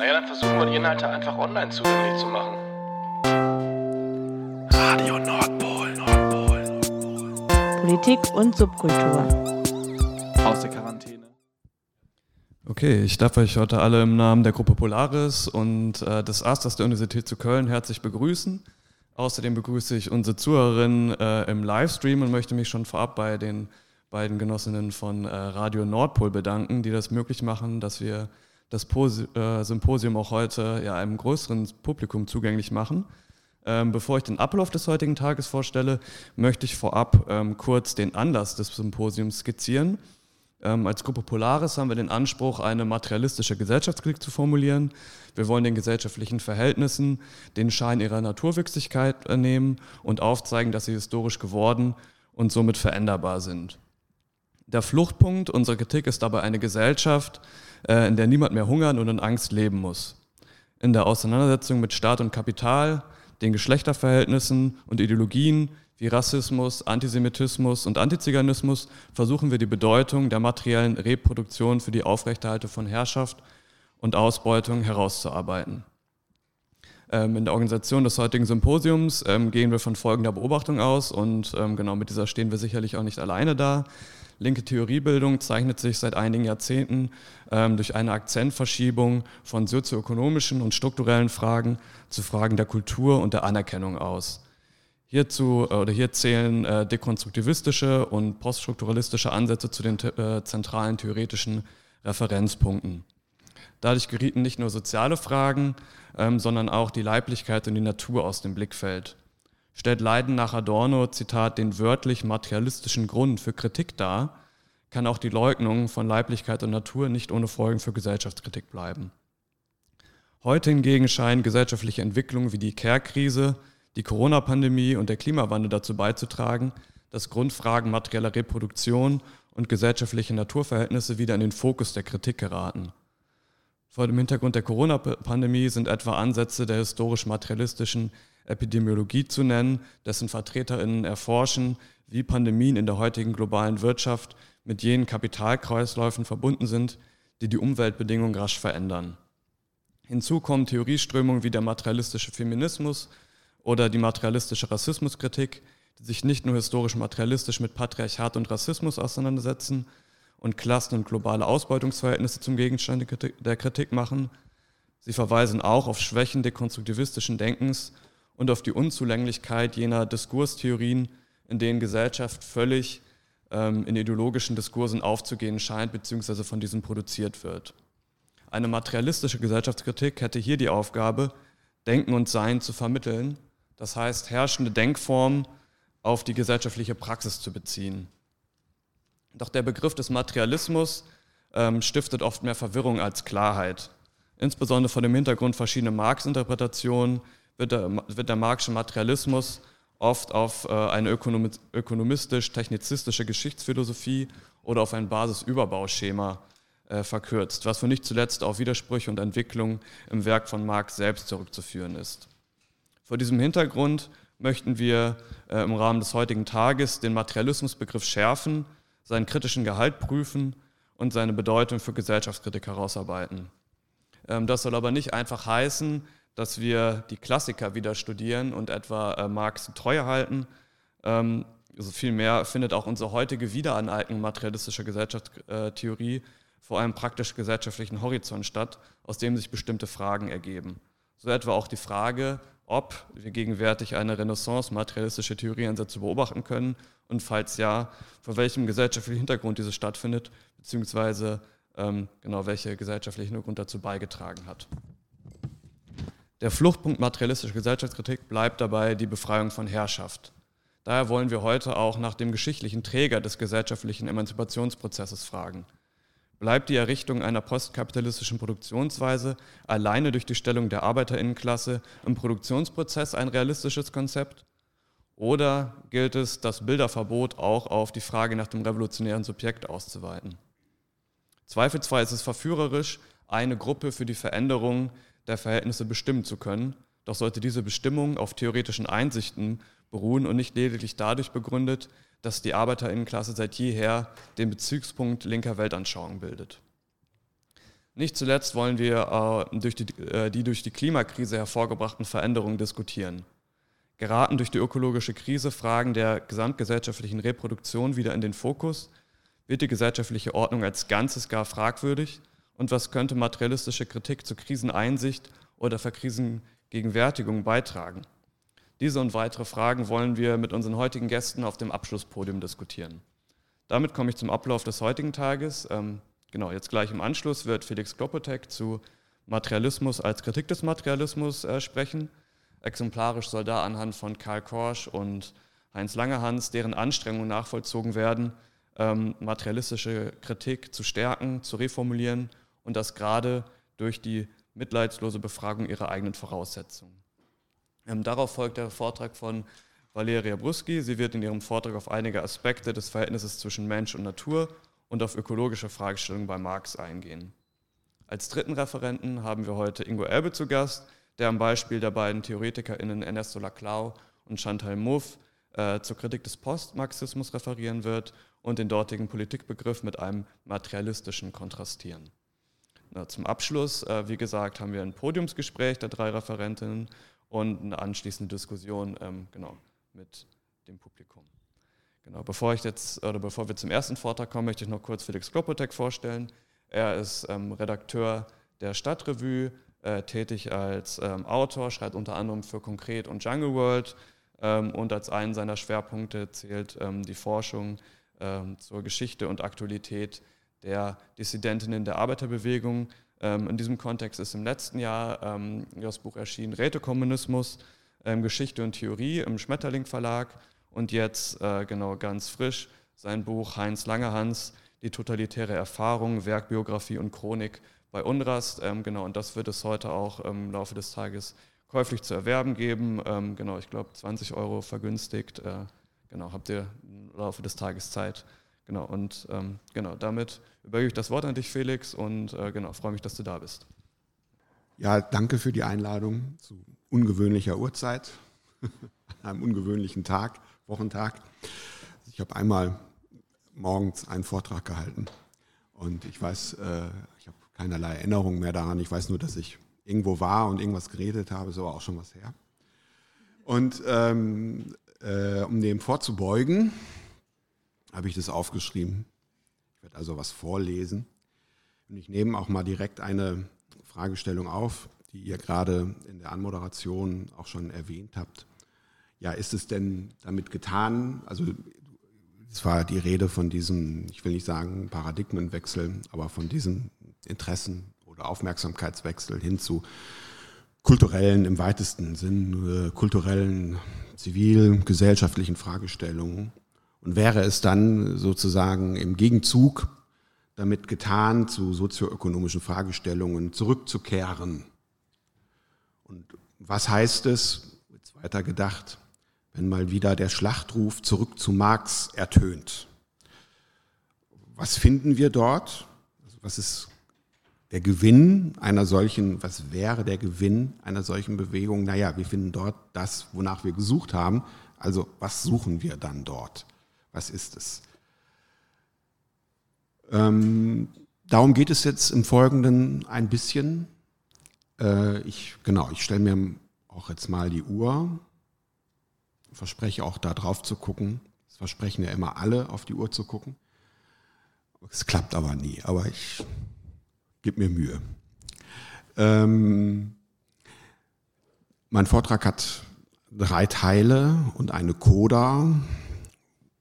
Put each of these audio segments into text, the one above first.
Naja, dann versuchen wir die Inhalte einfach online zugänglich zu machen. Radio Nordpol, Nordpol, Nordpol. Politik und Subkultur. Aus der Quarantäne. Okay, ich darf euch heute alle im Namen der Gruppe Polaris und äh, des Asters der Universität zu Köln herzlich begrüßen. Außerdem begrüße ich unsere Zuhörerinnen äh, im Livestream und möchte mich schon vorab bei den beiden Genossinnen von äh, Radio Nordpol bedanken, die das möglich machen, dass wir das Pos äh, Symposium auch heute ja, einem größeren Publikum zugänglich machen. Ähm, bevor ich den Ablauf des heutigen Tages vorstelle, möchte ich vorab ähm, kurz den Anlass des Symposiums skizzieren. Ähm, als Gruppe Polaris haben wir den Anspruch, eine materialistische Gesellschaftskritik zu formulieren. Wir wollen den gesellschaftlichen Verhältnissen den Schein ihrer Naturwüchsigkeit nehmen und aufzeigen, dass sie historisch geworden und somit veränderbar sind. Der Fluchtpunkt unserer Kritik ist dabei eine Gesellschaft, äh, in der niemand mehr hungern und in Angst leben muss. In der Auseinandersetzung mit Staat und Kapital, den Geschlechterverhältnissen und Ideologien wie Rassismus, Antisemitismus und Antiziganismus versuchen wir die Bedeutung der materiellen Reproduktion für die Aufrechterhaltung von Herrschaft und Ausbeutung herauszuarbeiten. Ähm, in der Organisation des heutigen Symposiums ähm, gehen wir von folgender Beobachtung aus und ähm, genau mit dieser stehen wir sicherlich auch nicht alleine da. Linke Theoriebildung zeichnet sich seit einigen Jahrzehnten ähm, durch eine Akzentverschiebung von sozioökonomischen und strukturellen Fragen zu Fragen der Kultur und der Anerkennung aus. Hierzu äh, oder hier zählen äh, dekonstruktivistische und poststrukturalistische Ansätze zu den äh, zentralen theoretischen Referenzpunkten. Dadurch gerieten nicht nur soziale Fragen, ähm, sondern auch die Leiblichkeit und die Natur aus dem Blickfeld stellt Leiden nach Adorno, Zitat, den wörtlich materialistischen Grund für Kritik dar, kann auch die Leugnung von Leiblichkeit und Natur nicht ohne Folgen für Gesellschaftskritik bleiben. Heute hingegen scheinen gesellschaftliche Entwicklungen wie die Care-Krise, die Corona-Pandemie und der Klimawandel dazu beizutragen, dass Grundfragen materieller Reproduktion und gesellschaftliche Naturverhältnisse wieder in den Fokus der Kritik geraten. Vor dem Hintergrund der Corona-Pandemie sind etwa Ansätze der historisch-materialistischen Epidemiologie zu nennen, dessen VertreterInnen erforschen, wie Pandemien in der heutigen globalen Wirtschaft mit jenen Kapitalkreisläufen verbunden sind, die die Umweltbedingungen rasch verändern. Hinzu kommen Theorieströmungen wie der materialistische Feminismus oder die materialistische Rassismuskritik, die sich nicht nur historisch materialistisch mit Patriarchat und Rassismus auseinandersetzen und Klassen- und globale Ausbeutungsverhältnisse zum Gegenstand der Kritik machen. Sie verweisen auch auf Schwächen dekonstruktivistischen Denkens und auf die Unzulänglichkeit jener Diskurstheorien, in denen Gesellschaft völlig ähm, in ideologischen Diskursen aufzugehen scheint, beziehungsweise von diesen produziert wird. Eine materialistische Gesellschaftskritik hätte hier die Aufgabe, Denken und Sein zu vermitteln, das heißt herrschende Denkformen auf die gesellschaftliche Praxis zu beziehen. Doch der Begriff des Materialismus ähm, stiftet oft mehr Verwirrung als Klarheit, insbesondere vor dem Hintergrund verschiedener Marx-Interpretationen, wird der, wird der marxische Materialismus oft auf äh, eine ökonomistisch-technizistische Geschichtsphilosophie oder auf ein Basisüberbauschema äh, verkürzt, was für nicht zuletzt auf Widersprüche und Entwicklungen im Werk von Marx selbst zurückzuführen ist. Vor diesem Hintergrund möchten wir äh, im Rahmen des heutigen Tages den Materialismusbegriff schärfen, seinen kritischen Gehalt prüfen und seine Bedeutung für Gesellschaftskritik herausarbeiten. Ähm, das soll aber nicht einfach heißen, dass wir die Klassiker wieder studieren und etwa äh, Marx treu halten. Ähm, also vielmehr findet auch unsere heutige Wiederaneignung materialistischer Gesellschaftstheorie vor einem praktisch gesellschaftlichen Horizont statt, aus dem sich bestimmte Fragen ergeben. So etwa auch die Frage, ob wir gegenwärtig eine Renaissance materialistische Theorieansätze beobachten können und falls ja, vor welchem gesellschaftlichen Hintergrund diese stattfindet, beziehungsweise ähm, genau welcher gesellschaftliche Hintergrund dazu beigetragen hat. Der Fluchtpunkt materialistischer Gesellschaftskritik bleibt dabei die Befreiung von Herrschaft. Daher wollen wir heute auch nach dem geschichtlichen Träger des gesellschaftlichen Emanzipationsprozesses fragen. Bleibt die Errichtung einer postkapitalistischen Produktionsweise alleine durch die Stellung der Arbeiterinnenklasse im Produktionsprozess ein realistisches Konzept? Oder gilt es, das Bilderverbot auch auf die Frage nach dem revolutionären Subjekt auszuweiten? Zweifelsfrei ist es verführerisch, eine Gruppe für die Veränderung der Verhältnisse bestimmen zu können. Doch sollte diese Bestimmung auf theoretischen Einsichten beruhen und nicht lediglich dadurch begründet, dass die Arbeiterinnenklasse seit jeher den Bezugspunkt linker Weltanschauung bildet. Nicht zuletzt wollen wir äh, durch die, äh, die durch die Klimakrise hervorgebrachten Veränderungen diskutieren. Geraten durch die ökologische Krise Fragen der gesamtgesellschaftlichen Reproduktion wieder in den Fokus, wird die gesellschaftliche Ordnung als Ganzes gar fragwürdig und was könnte materialistische Kritik zur Kriseneinsicht oder Verkrisengegenwärtigung beitragen? Diese und weitere Fragen wollen wir mit unseren heutigen Gästen auf dem Abschlusspodium diskutieren. Damit komme ich zum Ablauf des heutigen Tages. Ähm, genau, jetzt gleich im Anschluss wird Felix Klopotek zu Materialismus als Kritik des Materialismus äh, sprechen. Exemplarisch soll da anhand von Karl Korsch und Heinz Langehans, deren Anstrengungen nachvollzogen werden, ähm, materialistische Kritik zu stärken, zu reformulieren und das gerade durch die mitleidslose Befragung ihrer eigenen Voraussetzungen. Ähm, darauf folgt der Vortrag von Valeria Bruski. Sie wird in ihrem Vortrag auf einige Aspekte des Verhältnisses zwischen Mensch und Natur und auf ökologische Fragestellungen bei Marx eingehen. Als dritten Referenten haben wir heute Ingo Elbe zu Gast, der am Beispiel der beiden TheoretikerInnen Ernesto Laclau und Chantal Mouffe äh, zur Kritik des Postmarxismus referieren wird und den dortigen Politikbegriff mit einem materialistischen kontrastieren. Na, zum Abschluss, äh, wie gesagt, haben wir ein Podiumsgespräch der drei Referentinnen und eine anschließende Diskussion ähm, genau, mit dem Publikum. Genau, bevor ich jetzt oder bevor wir zum ersten Vortrag kommen, möchte ich noch kurz Felix Klopotek vorstellen. Er ist ähm, Redakteur der Stadtrevue, äh, tätig als ähm, Autor, schreibt unter anderem für Konkret und Jungle World ähm, und als einen seiner Schwerpunkte zählt ähm, die Forschung ähm, zur Geschichte und Aktualität der Dissidentinnen der Arbeiterbewegung. Ähm, in diesem Kontext ist im letzten Jahr ähm, das Buch erschienen Rätekommunismus, Geschichte und Theorie im Schmetterling Verlag und jetzt äh, genau ganz frisch sein Buch Heinz Langehans, die totalitäre Erfahrung, Werkbiografie und Chronik bei Unrast. genau, und das wird es heute auch im Laufe des Tages käuflich zu erwerben geben. genau, ich glaube 20 Euro vergünstigt. Äh, genau, habt ihr im Laufe des Tages Zeit. Genau, und ähm, genau, damit übergebe ich das Wort an dich, Felix, und äh, genau, freue mich, dass du da bist. Ja, danke für die Einladung zu ungewöhnlicher Uhrzeit, an einem ungewöhnlichen Tag, Wochentag. Ich habe einmal morgens einen Vortrag gehalten und ich weiß, äh, ich habe keinerlei Erinnerung mehr daran. Ich weiß nur, dass ich irgendwo war und irgendwas geredet habe, so auch schon was her. Und ähm, äh, um dem vorzubeugen, habe ich das aufgeschrieben. Ich werde also was vorlesen. Und ich nehme auch mal direkt eine Fragestellung auf, die ihr gerade in der Anmoderation auch schon erwähnt habt. Ja, ist es denn damit getan? Also es war die Rede von diesem, ich will nicht sagen Paradigmenwechsel, aber von diesem Interessen- oder Aufmerksamkeitswechsel hin zu kulturellen, im weitesten Sinn, äh, kulturellen, zivil-gesellschaftlichen Fragestellungen. Und wäre es dann sozusagen im Gegenzug damit getan, zu sozioökonomischen Fragestellungen zurückzukehren? Und was heißt es, jetzt weiter gedacht, wenn mal wieder der Schlachtruf zurück zu Marx ertönt? Was finden wir dort? Also was ist der Gewinn einer solchen, was wäre der Gewinn einer solchen Bewegung? Naja, wir finden dort das, wonach wir gesucht haben. Also was suchen wir dann dort? Was ist es? Ähm, darum geht es jetzt im Folgenden ein bisschen. Äh, ich, genau, ich stelle mir auch jetzt mal die Uhr, verspreche auch da drauf zu gucken. Es versprechen ja immer alle, auf die Uhr zu gucken. Es klappt aber nie, aber ich gib mir Mühe. Ähm, mein Vortrag hat drei Teile und eine Coda.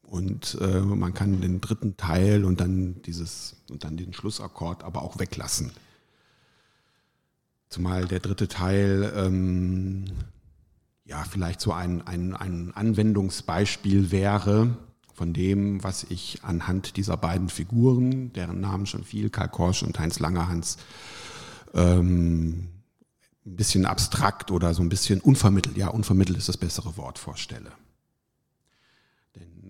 Und äh, man kann den dritten Teil und dann dieses und dann den Schlussakkord aber auch weglassen. Zumal der dritte Teil ähm, ja vielleicht so ein, ein, ein Anwendungsbeispiel wäre von dem, was ich anhand dieser beiden Figuren, deren Namen schon viel, Karl Korsch und Heinz Langerhans, ähm, ein bisschen abstrakt oder so ein bisschen unvermittelt, ja, unvermittelt ist das bessere Wort, vorstelle.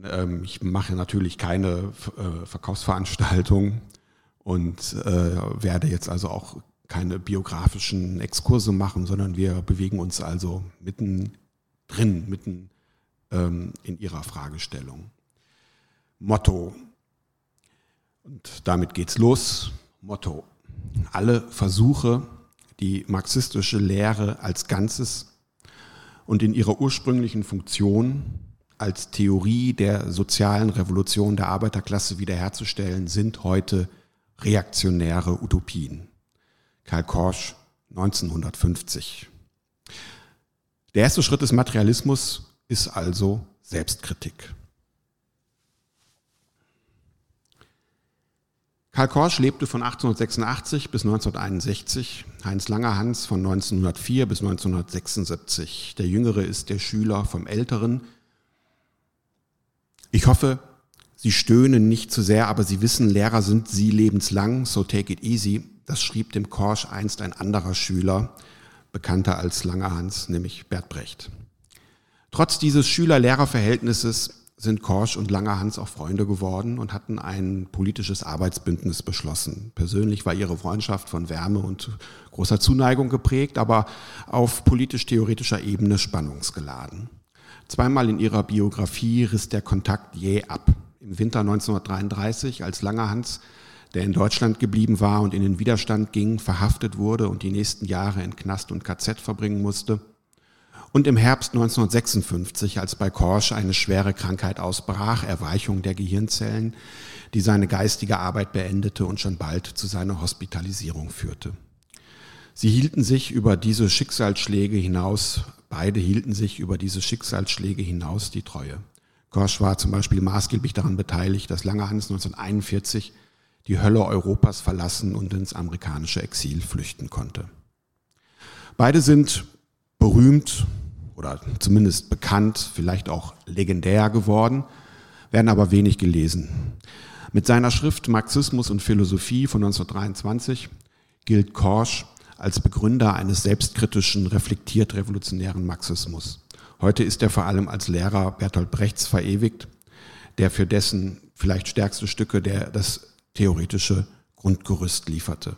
Ähm, ich mache natürlich keine äh, Verkaufsveranstaltung und äh, werde jetzt also auch keine biografischen Exkurse machen, sondern wir bewegen uns also mitten drin, mitten ähm, in ihrer Fragestellung. Motto. Und damit geht's los. Motto. alle Versuche, die marxistische Lehre als Ganzes und in ihrer ursprünglichen Funktion als Theorie der sozialen Revolution der Arbeiterklasse wiederherzustellen, sind heute reaktionäre Utopien. Karl Korsch 1950. Der erste Schritt des Materialismus ist also Selbstkritik. Karl Korsch lebte von 1886 bis 1961, Heinz Langerhans von 1904 bis 1976. Der Jüngere ist der Schüler vom Älteren. Ich hoffe, Sie stöhnen nicht zu sehr, aber Sie wissen, Lehrer sind Sie lebenslang, so take it easy. Das schrieb dem Korsch einst ein anderer Schüler, bekannter als Langerhans, nämlich Bert Brecht. Trotz dieses Schüler-Lehrer-Verhältnisses sind Korsch und Langerhans auch Freunde geworden und hatten ein politisches Arbeitsbündnis beschlossen. Persönlich war ihre Freundschaft von Wärme und großer Zuneigung geprägt, aber auf politisch-theoretischer Ebene spannungsgeladen. Zweimal in ihrer Biografie riss der Kontakt jäh ab. Im Winter 1933, als Langerhans, der in Deutschland geblieben war und in den Widerstand ging, verhaftet wurde und die nächsten Jahre in Knast und KZ verbringen musste, und im Herbst 1956, als bei Korsch eine schwere Krankheit ausbrach, Erweichung der Gehirnzellen, die seine geistige Arbeit beendete und schon bald zu seiner Hospitalisierung führte. Sie hielten sich über diese Schicksalsschläge hinaus, beide hielten sich über diese Schicksalsschläge hinaus die Treue. Korsch war zum Beispiel maßgeblich daran beteiligt, dass Langerhans 1941 die Hölle Europas verlassen und ins amerikanische Exil flüchten konnte. Beide sind berühmt oder zumindest bekannt, vielleicht auch legendär geworden, werden aber wenig gelesen. Mit seiner Schrift Marxismus und Philosophie von 1923 gilt Korsch als Begründer eines selbstkritischen, reflektiert revolutionären Marxismus. Heute ist er vor allem als Lehrer Bertolt Brechts verewigt, der für dessen vielleicht stärkste Stücke der, das theoretische Grundgerüst lieferte.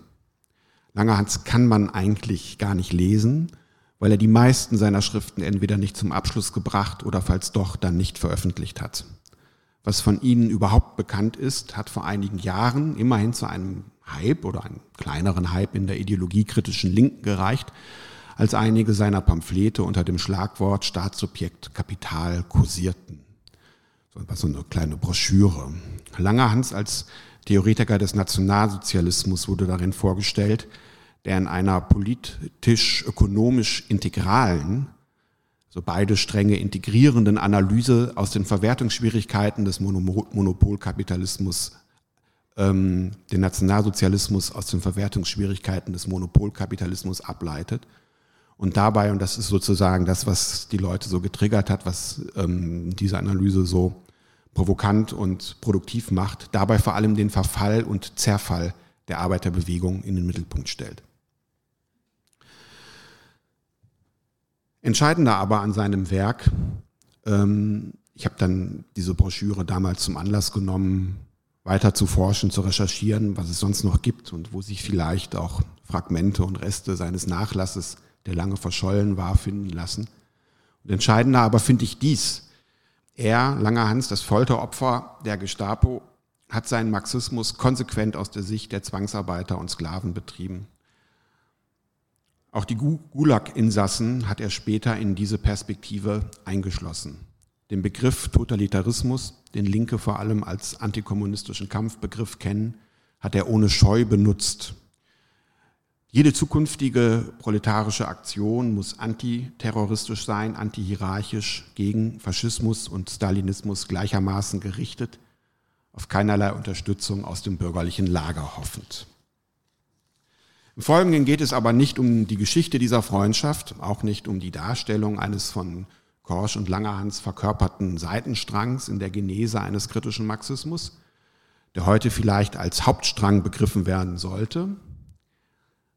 Langerhans kann man eigentlich gar nicht lesen, weil er die meisten seiner Schriften entweder nicht zum Abschluss gebracht oder falls doch dann nicht veröffentlicht hat. Was von ihnen überhaupt bekannt ist, hat vor einigen Jahren immerhin zu einem Hype oder einem kleineren Hype in der ideologiekritischen Linken gereicht, als einige seiner Pamphlete unter dem Schlagwort Staatssubjekt Kapital kursierten. So eine kleine Broschüre. Langerhans als Theoretiker des Nationalsozialismus wurde darin vorgestellt, der in einer politisch-ökonomisch integralen, so beide Stränge integrierenden Analyse aus den Verwertungsschwierigkeiten des Monopolkapitalismus, ähm, den Nationalsozialismus aus den Verwertungsschwierigkeiten des Monopolkapitalismus ableitet. Und dabei, und das ist sozusagen das, was die Leute so getriggert hat, was ähm, diese Analyse so provokant und produktiv macht, dabei vor allem den Verfall und Zerfall der Arbeiterbewegung in den Mittelpunkt stellt. Entscheidender aber an seinem Werk, ähm, ich habe dann diese Broschüre damals zum Anlass genommen, weiter zu forschen, zu recherchieren, was es sonst noch gibt und wo sich vielleicht auch Fragmente und Reste seines Nachlasses, der lange verschollen war, finden lassen. Und entscheidender aber finde ich dies. Er, Langer Hans, das Folteropfer der Gestapo, hat seinen Marxismus konsequent aus der Sicht der Zwangsarbeiter und Sklaven betrieben. Auch die Gulag-Insassen hat er später in diese Perspektive eingeschlossen. Den Begriff Totalitarismus, den Linke vor allem als antikommunistischen Kampfbegriff kennen, hat er ohne Scheu benutzt. Jede zukünftige proletarische Aktion muss antiterroristisch sein, antihierarchisch, gegen Faschismus und Stalinismus gleichermaßen gerichtet, auf keinerlei Unterstützung aus dem bürgerlichen Lager hoffend. Im Folgenden geht es aber nicht um die Geschichte dieser Freundschaft, auch nicht um die Darstellung eines von Korsch und Langerhans verkörperten Seitenstrangs in der Genese eines kritischen Marxismus, der heute vielleicht als Hauptstrang begriffen werden sollte,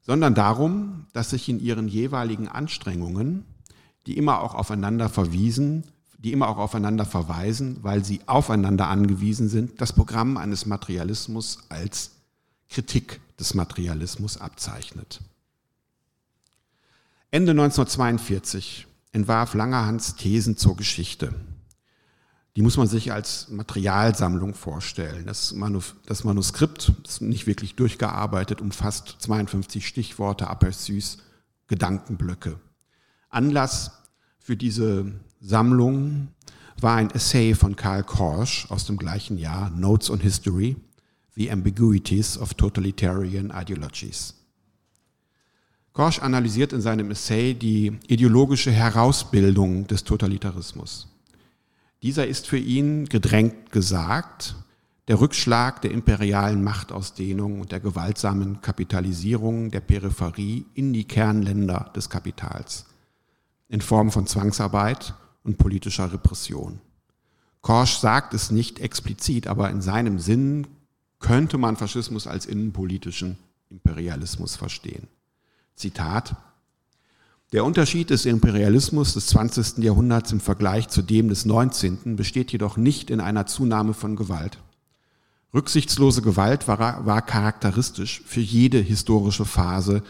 sondern darum, dass sich in ihren jeweiligen Anstrengungen, die immer auch aufeinander verwiesen, die immer auch aufeinander verweisen, weil sie aufeinander angewiesen sind, das Programm eines Materialismus als Kritik des Materialismus abzeichnet. Ende 1942 entwarf Langerhans Thesen zur Geschichte. Die muss man sich als Materialsammlung vorstellen. Das, Manus das Manuskript ist nicht wirklich durchgearbeitet, umfasst 52 Stichworte, Aperçus, Gedankenblöcke. Anlass für diese Sammlung war ein Essay von Karl Korsch aus dem gleichen Jahr, Notes on History, The Ambiguities of Totalitarian Ideologies. Korsch analysiert in seinem Essay die ideologische Herausbildung des Totalitarismus. Dieser ist für ihn gedrängt gesagt, der Rückschlag der imperialen Machtausdehnung und der gewaltsamen Kapitalisierung der Peripherie in die Kernländer des Kapitals in Form von Zwangsarbeit und politischer Repression. Korsch sagt es nicht explizit, aber in seinem Sinn könnte man Faschismus als innenpolitischen Imperialismus verstehen. Zitat Der Unterschied des Imperialismus des 20. Jahrhunderts im Vergleich zu dem des 19. besteht jedoch nicht in einer Zunahme von Gewalt. Rücksichtslose Gewalt war, war charakteristisch für jede historische Phase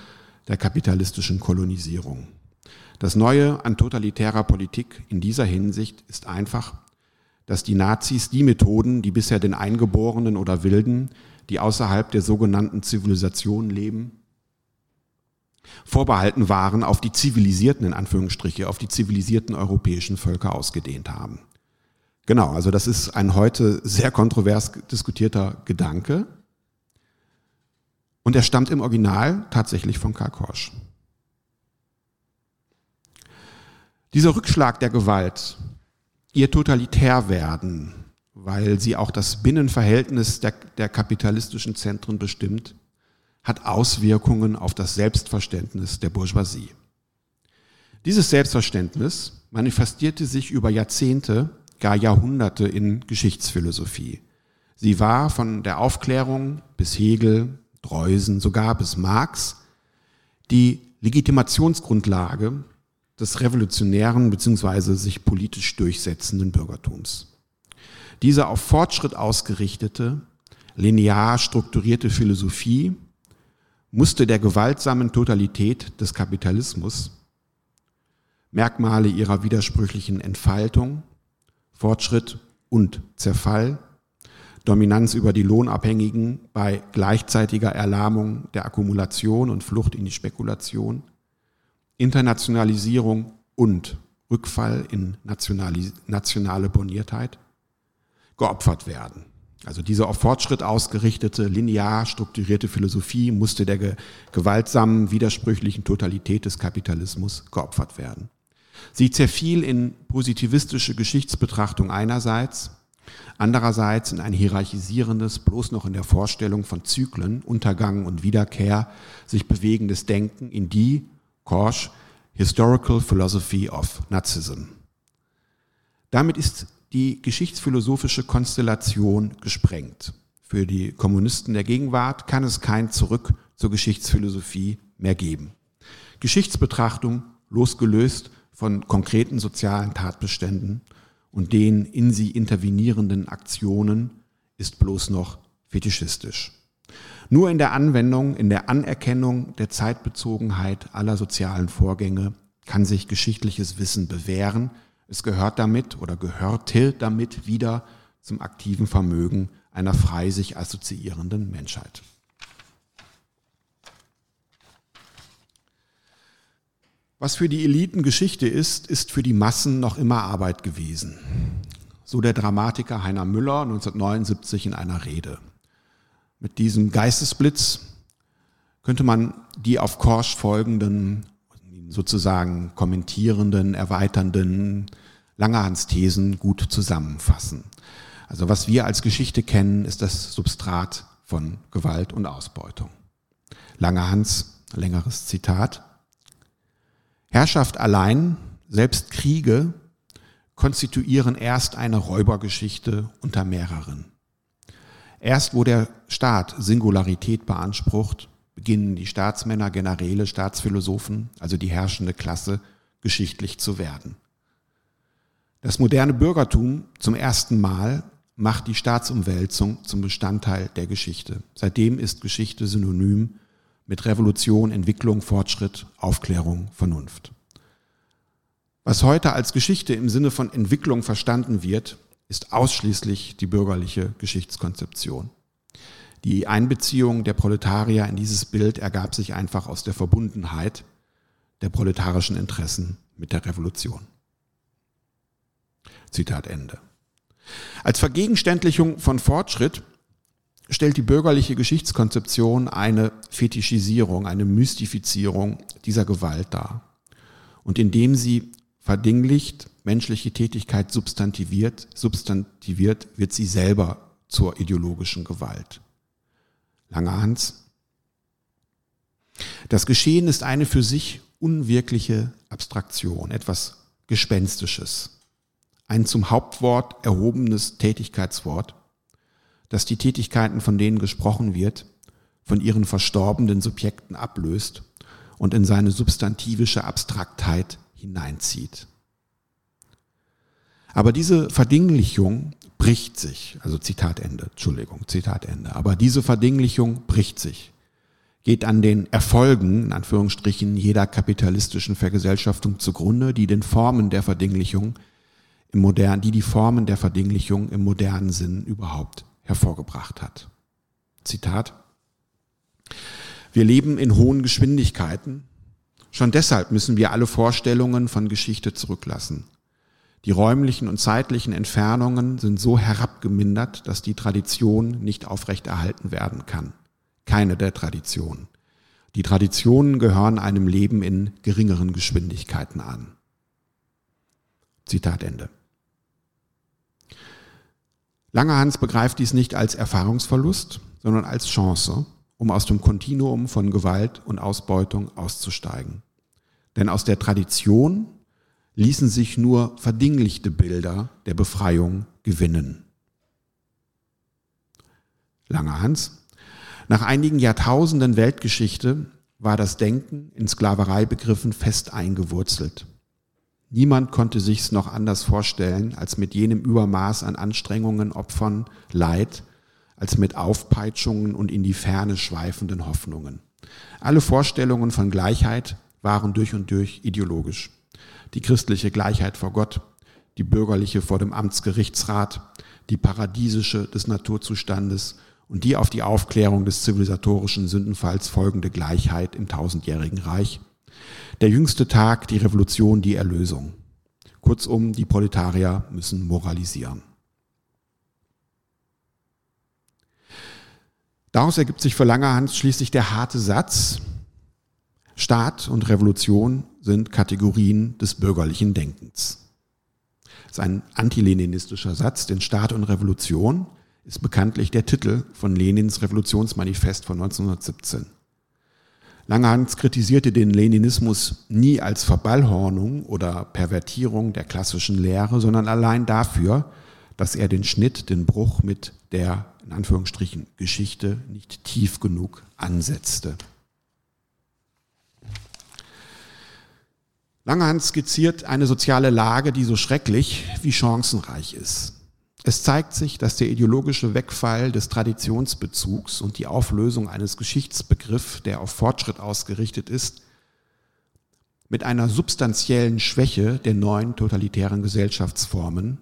der kapitalistischen Kolonisierung. Das Neue an totalitärer Politik in dieser Hinsicht ist einfach, dass die Nazis die Methoden, die bisher den Eingeborenen oder Wilden, die außerhalb der sogenannten Zivilisation leben, vorbehalten waren, auf die zivilisierten, in Anführungsstriche, auf die zivilisierten europäischen Völker ausgedehnt haben. Genau, also das ist ein heute sehr kontrovers diskutierter Gedanke. Und er stammt im Original tatsächlich von Karl Korsch. Dieser Rückschlag der Gewalt, ihr totalitär werden, weil sie auch das Binnenverhältnis der, der kapitalistischen Zentren bestimmt, hat Auswirkungen auf das Selbstverständnis der Bourgeoisie. Dieses Selbstverständnis manifestierte sich über Jahrzehnte, gar Jahrhunderte in Geschichtsphilosophie. Sie war von der Aufklärung bis Hegel, Dreusen, sogar bis Marx die Legitimationsgrundlage des revolutionären bzw. sich politisch durchsetzenden Bürgertums. Diese auf Fortschritt ausgerichtete, linear strukturierte Philosophie musste der gewaltsamen Totalität des Kapitalismus Merkmale ihrer widersprüchlichen Entfaltung, Fortschritt und Zerfall, Dominanz über die Lohnabhängigen bei gleichzeitiger Erlahmung der Akkumulation und Flucht in die Spekulation, Internationalisierung und Rückfall in nationale Boniertheit geopfert werden. Also diese auf Fortschritt ausgerichtete, linear strukturierte Philosophie musste der ge gewaltsamen, widersprüchlichen Totalität des Kapitalismus geopfert werden. Sie zerfiel in positivistische Geschichtsbetrachtung einerseits, andererseits in ein hierarchisierendes, bloß noch in der Vorstellung von Zyklen, Untergang und Wiederkehr sich bewegendes Denken in die, Korsch, Historical Philosophy of Nazism. Damit ist die geschichtsphilosophische Konstellation gesprengt. Für die Kommunisten der Gegenwart kann es kein Zurück zur Geschichtsphilosophie mehr geben. Geschichtsbetrachtung losgelöst von konkreten sozialen Tatbeständen und den in sie intervenierenden Aktionen ist bloß noch fetischistisch. Nur in der Anwendung, in der Anerkennung der Zeitbezogenheit aller sozialen Vorgänge kann sich geschichtliches Wissen bewähren. Es gehört damit oder gehörte damit wieder zum aktiven Vermögen einer frei sich assoziierenden Menschheit. Was für die Eliten Geschichte ist, ist für die Massen noch immer Arbeit gewesen. So der Dramatiker Heiner Müller 1979 in einer Rede. Mit diesem Geistesblitz könnte man die auf Korsch folgenden, sozusagen kommentierenden, erweiternden Langerhans Thesen gut zusammenfassen. Also was wir als Geschichte kennen, ist das Substrat von Gewalt und Ausbeutung. Langerhans, längeres Zitat. Herrschaft allein, selbst Kriege, konstituieren erst eine Räubergeschichte unter mehreren. Erst wo der Staat Singularität beansprucht, beginnen die Staatsmänner, Generäle, Staatsphilosophen, also die herrschende Klasse, geschichtlich zu werden. Das moderne Bürgertum zum ersten Mal macht die Staatsumwälzung zum Bestandteil der Geschichte. Seitdem ist Geschichte synonym mit Revolution, Entwicklung, Fortschritt, Aufklärung, Vernunft. Was heute als Geschichte im Sinne von Entwicklung verstanden wird, ist ausschließlich die bürgerliche Geschichtskonzeption. Die Einbeziehung der Proletarier in dieses Bild ergab sich einfach aus der Verbundenheit der proletarischen Interessen mit der Revolution. Zitat Ende. Als Vergegenständlichung von Fortschritt stellt die bürgerliche Geschichtskonzeption eine Fetischisierung, eine Mystifizierung dieser Gewalt dar. Und indem sie verdinglicht, menschliche Tätigkeit substantiviert, substantiviert, wird sie selber zur ideologischen Gewalt. Langer Hans. Das Geschehen ist eine für sich unwirkliche Abstraktion, etwas Gespenstisches, ein zum Hauptwort erhobenes Tätigkeitswort, das die Tätigkeiten, von denen gesprochen wird, von ihren verstorbenen Subjekten ablöst und in seine substantivische Abstraktheit hineinzieht. Aber diese Verdinglichung bricht sich, also Zitat Ende, Entschuldigung, Zitat Ende, aber diese Verdinglichung bricht sich, geht an den Erfolgen, in Anführungsstrichen, jeder kapitalistischen Vergesellschaftung zugrunde, die den Formen der Verdinglichung im modernen, die die Formen der Verdinglichung im modernen Sinn überhaupt hervorgebracht hat. Zitat. Wir leben in hohen Geschwindigkeiten. Schon deshalb müssen wir alle Vorstellungen von Geschichte zurücklassen. Die räumlichen und zeitlichen Entfernungen sind so herabgemindert, dass die Tradition nicht aufrechterhalten werden kann. Keine der Traditionen. Die Traditionen gehören einem Leben in geringeren Geschwindigkeiten an. Zitat Ende. Langerhans begreift dies nicht als Erfahrungsverlust, sondern als Chance, um aus dem Kontinuum von Gewalt und Ausbeutung auszusteigen. Denn aus der Tradition ließen sich nur verdinglichte Bilder der Befreiung gewinnen. Langerhans. Nach einigen Jahrtausenden Weltgeschichte war das Denken in Sklavereibegriffen fest eingewurzelt. Niemand konnte sich's noch anders vorstellen, als mit jenem Übermaß an Anstrengungen, Opfern, Leid, als mit Aufpeitschungen und in die Ferne schweifenden Hoffnungen. Alle Vorstellungen von Gleichheit waren durch und durch ideologisch. Die christliche Gleichheit vor Gott, die bürgerliche vor dem Amtsgerichtsrat, die paradiesische des Naturzustandes und die auf die Aufklärung des zivilisatorischen Sündenfalls folgende Gleichheit im tausendjährigen Reich – der jüngste Tag, die Revolution, die Erlösung. Kurzum, die Proletarier müssen moralisieren. Daraus ergibt sich für Langerhans schließlich der harte Satz, Staat und Revolution sind Kategorien des bürgerlichen Denkens. Das ist ein antileninistischer Satz, denn Staat und Revolution ist bekanntlich der Titel von Lenins Revolutionsmanifest von 1917. Langhans kritisierte den Leninismus nie als Verballhornung oder Pervertierung der klassischen Lehre, sondern allein dafür, dass er den Schnitt, den Bruch mit der, in Anführungsstrichen, Geschichte nicht tief genug ansetzte. Langhans skizziert eine soziale Lage, die so schrecklich wie chancenreich ist. Es zeigt sich, dass der ideologische Wegfall des Traditionsbezugs und die Auflösung eines Geschichtsbegriffs, der auf Fortschritt ausgerichtet ist, mit einer substanziellen Schwäche der neuen totalitären Gesellschaftsformen,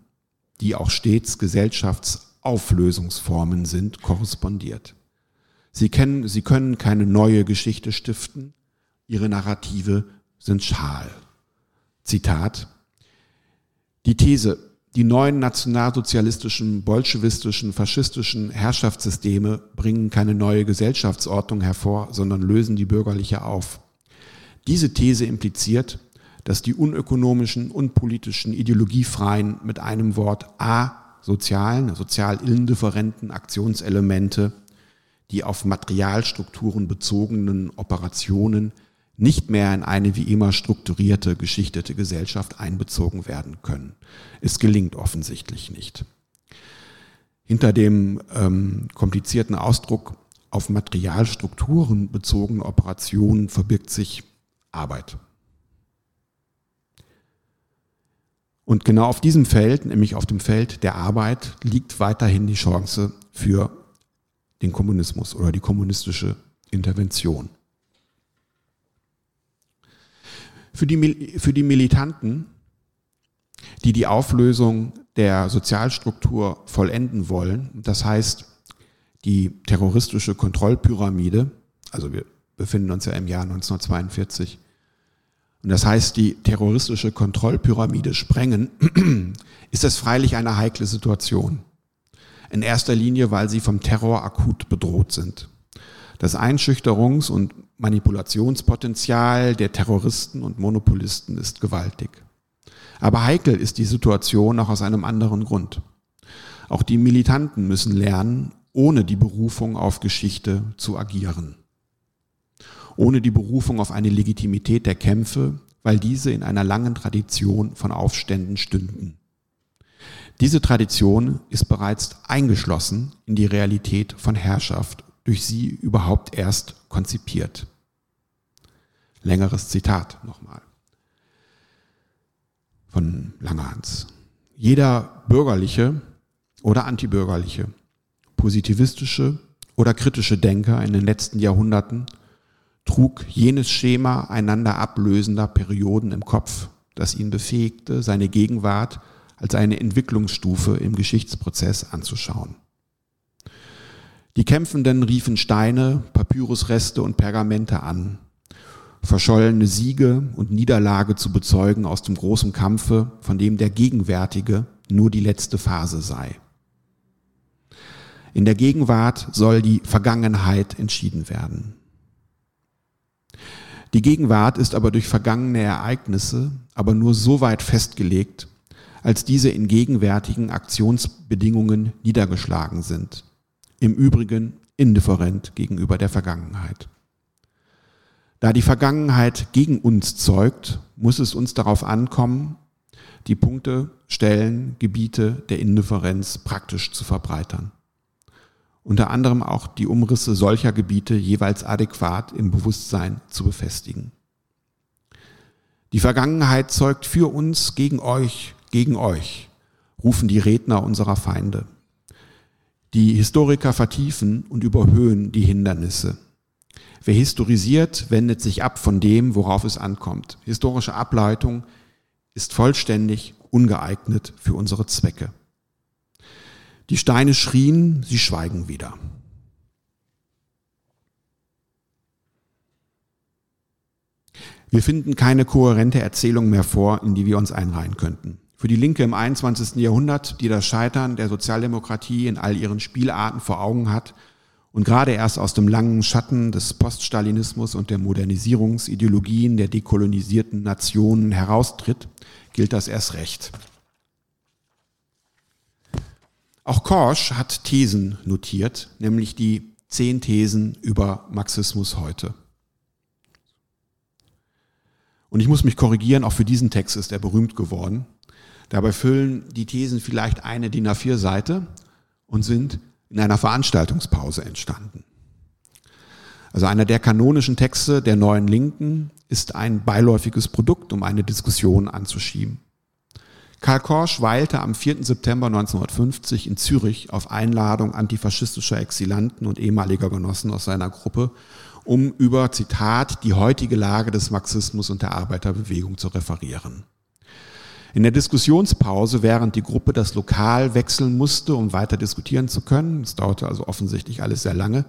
die auch stets Gesellschaftsauflösungsformen sind, korrespondiert. Sie, kennen, sie können keine neue Geschichte stiften, ihre Narrative sind schal. Zitat. Die These, die neuen nationalsozialistischen, bolschewistischen, faschistischen Herrschaftssysteme bringen keine neue Gesellschaftsordnung hervor, sondern lösen die bürgerliche auf. Diese These impliziert, dass die unökonomischen, unpolitischen, ideologiefreien, mit einem Wort asozialen, sozial indifferenten Aktionselemente, die auf Materialstrukturen bezogenen Operationen nicht mehr in eine wie immer strukturierte, geschichtete Gesellschaft einbezogen werden können. Es gelingt offensichtlich nicht. Hinter dem ähm, komplizierten Ausdruck auf Materialstrukturen bezogene Operationen verbirgt sich Arbeit. Und genau auf diesem Feld, nämlich auf dem Feld der Arbeit, liegt weiterhin die Chance für den Kommunismus oder die kommunistische Intervention. Für die, für die Militanten, die die Auflösung der Sozialstruktur vollenden wollen, das heißt die terroristische Kontrollpyramide, also wir befinden uns ja im Jahr 1942, und das heißt die terroristische Kontrollpyramide sprengen, ist das freilich eine heikle Situation. In erster Linie, weil sie vom Terror akut bedroht sind. Das Einschüchterungs- und Manipulationspotenzial der Terroristen und Monopolisten ist gewaltig. Aber heikel ist die Situation auch aus einem anderen Grund. Auch die Militanten müssen lernen, ohne die Berufung auf Geschichte zu agieren. Ohne die Berufung auf eine Legitimität der Kämpfe, weil diese in einer langen Tradition von Aufständen stünden. Diese Tradition ist bereits eingeschlossen in die Realität von Herrschaft, durch sie überhaupt erst konzipiert. Längeres Zitat nochmal von Langerhans. Jeder bürgerliche oder antibürgerliche, positivistische oder kritische Denker in den letzten Jahrhunderten trug jenes Schema einander ablösender Perioden im Kopf, das ihn befähigte, seine Gegenwart als eine Entwicklungsstufe im Geschichtsprozess anzuschauen. Die Kämpfenden riefen Steine, Papyrusreste und Pergamente an, verschollene Siege und Niederlage zu bezeugen aus dem großen Kampfe, von dem der gegenwärtige nur die letzte Phase sei. In der Gegenwart soll die Vergangenheit entschieden werden. Die Gegenwart ist aber durch vergangene Ereignisse aber nur so weit festgelegt, als diese in gegenwärtigen Aktionsbedingungen niedergeschlagen sind. Im Übrigen indifferent gegenüber der Vergangenheit. Da die Vergangenheit gegen uns zeugt, muss es uns darauf ankommen, die Punkte, Stellen, Gebiete der Indifferenz praktisch zu verbreitern. Unter anderem auch die Umrisse solcher Gebiete jeweils adäquat im Bewusstsein zu befestigen. Die Vergangenheit zeugt für uns gegen euch, gegen euch, rufen die Redner unserer Feinde. Die Historiker vertiefen und überhöhen die Hindernisse. Wer historisiert, wendet sich ab von dem, worauf es ankommt. Historische Ableitung ist vollständig ungeeignet für unsere Zwecke. Die Steine schrien, sie schweigen wieder. Wir finden keine kohärente Erzählung mehr vor, in die wir uns einreihen könnten. Für die Linke im 21. Jahrhundert, die das Scheitern der Sozialdemokratie in all ihren Spielarten vor Augen hat, und gerade erst aus dem langen Schatten des Poststalinismus und der Modernisierungsideologien der dekolonisierten Nationen heraustritt, gilt das erst recht. Auch Korsch hat Thesen notiert, nämlich die zehn Thesen über Marxismus heute. Und ich muss mich korrigieren, auch für diesen Text ist er berühmt geworden. Dabei füllen die Thesen vielleicht eine DIN A4-Seite und sind in einer Veranstaltungspause entstanden. Also einer der kanonischen Texte der neuen Linken ist ein beiläufiges Produkt, um eine Diskussion anzuschieben. Karl Korsch weilte am 4. September 1950 in Zürich auf Einladung antifaschistischer Exilanten und ehemaliger Genossen aus seiner Gruppe, um über, Zitat, die heutige Lage des Marxismus und der Arbeiterbewegung zu referieren. In der Diskussionspause, während die Gruppe das Lokal wechseln musste, um weiter diskutieren zu können, es dauerte also offensichtlich alles sehr lange,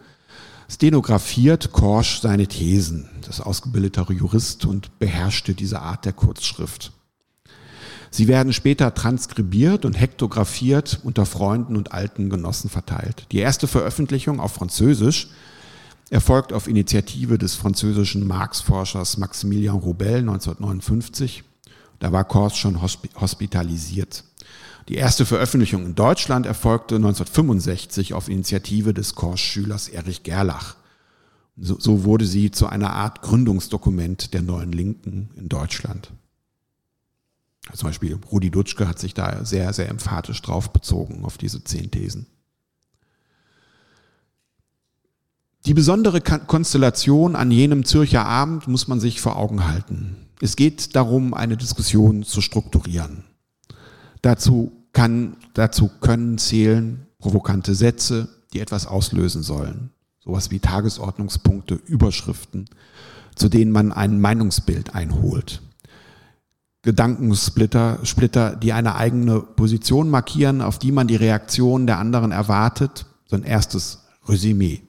stenografiert Korsch seine Thesen. Das ausgebildeter Jurist und beherrschte diese Art der Kurzschrift. Sie werden später transkribiert und hektografiert unter Freunden und alten Genossen verteilt. Die erste Veröffentlichung auf Französisch erfolgt auf Initiative des französischen Marx-Forschers Maximilien Robel 1959 da war Kors schon hospitalisiert. Die erste Veröffentlichung in Deutschland erfolgte 1965 auf Initiative des Kors-Schülers Erich Gerlach. So, so wurde sie zu einer Art Gründungsdokument der neuen Linken in Deutschland. Zum Beispiel Rudi Dutschke hat sich da sehr, sehr emphatisch drauf bezogen, auf diese zehn Thesen. Die besondere Konstellation an jenem Zürcher Abend muss man sich vor Augen halten. Es geht darum, eine Diskussion zu strukturieren. Dazu, kann, dazu können zählen provokante Sätze, die etwas auslösen sollen. Sowas wie Tagesordnungspunkte, Überschriften, zu denen man ein Meinungsbild einholt. Gedankensplitter, Splitter, die eine eigene Position markieren, auf die man die Reaktion der anderen erwartet, so ein erstes Resümee.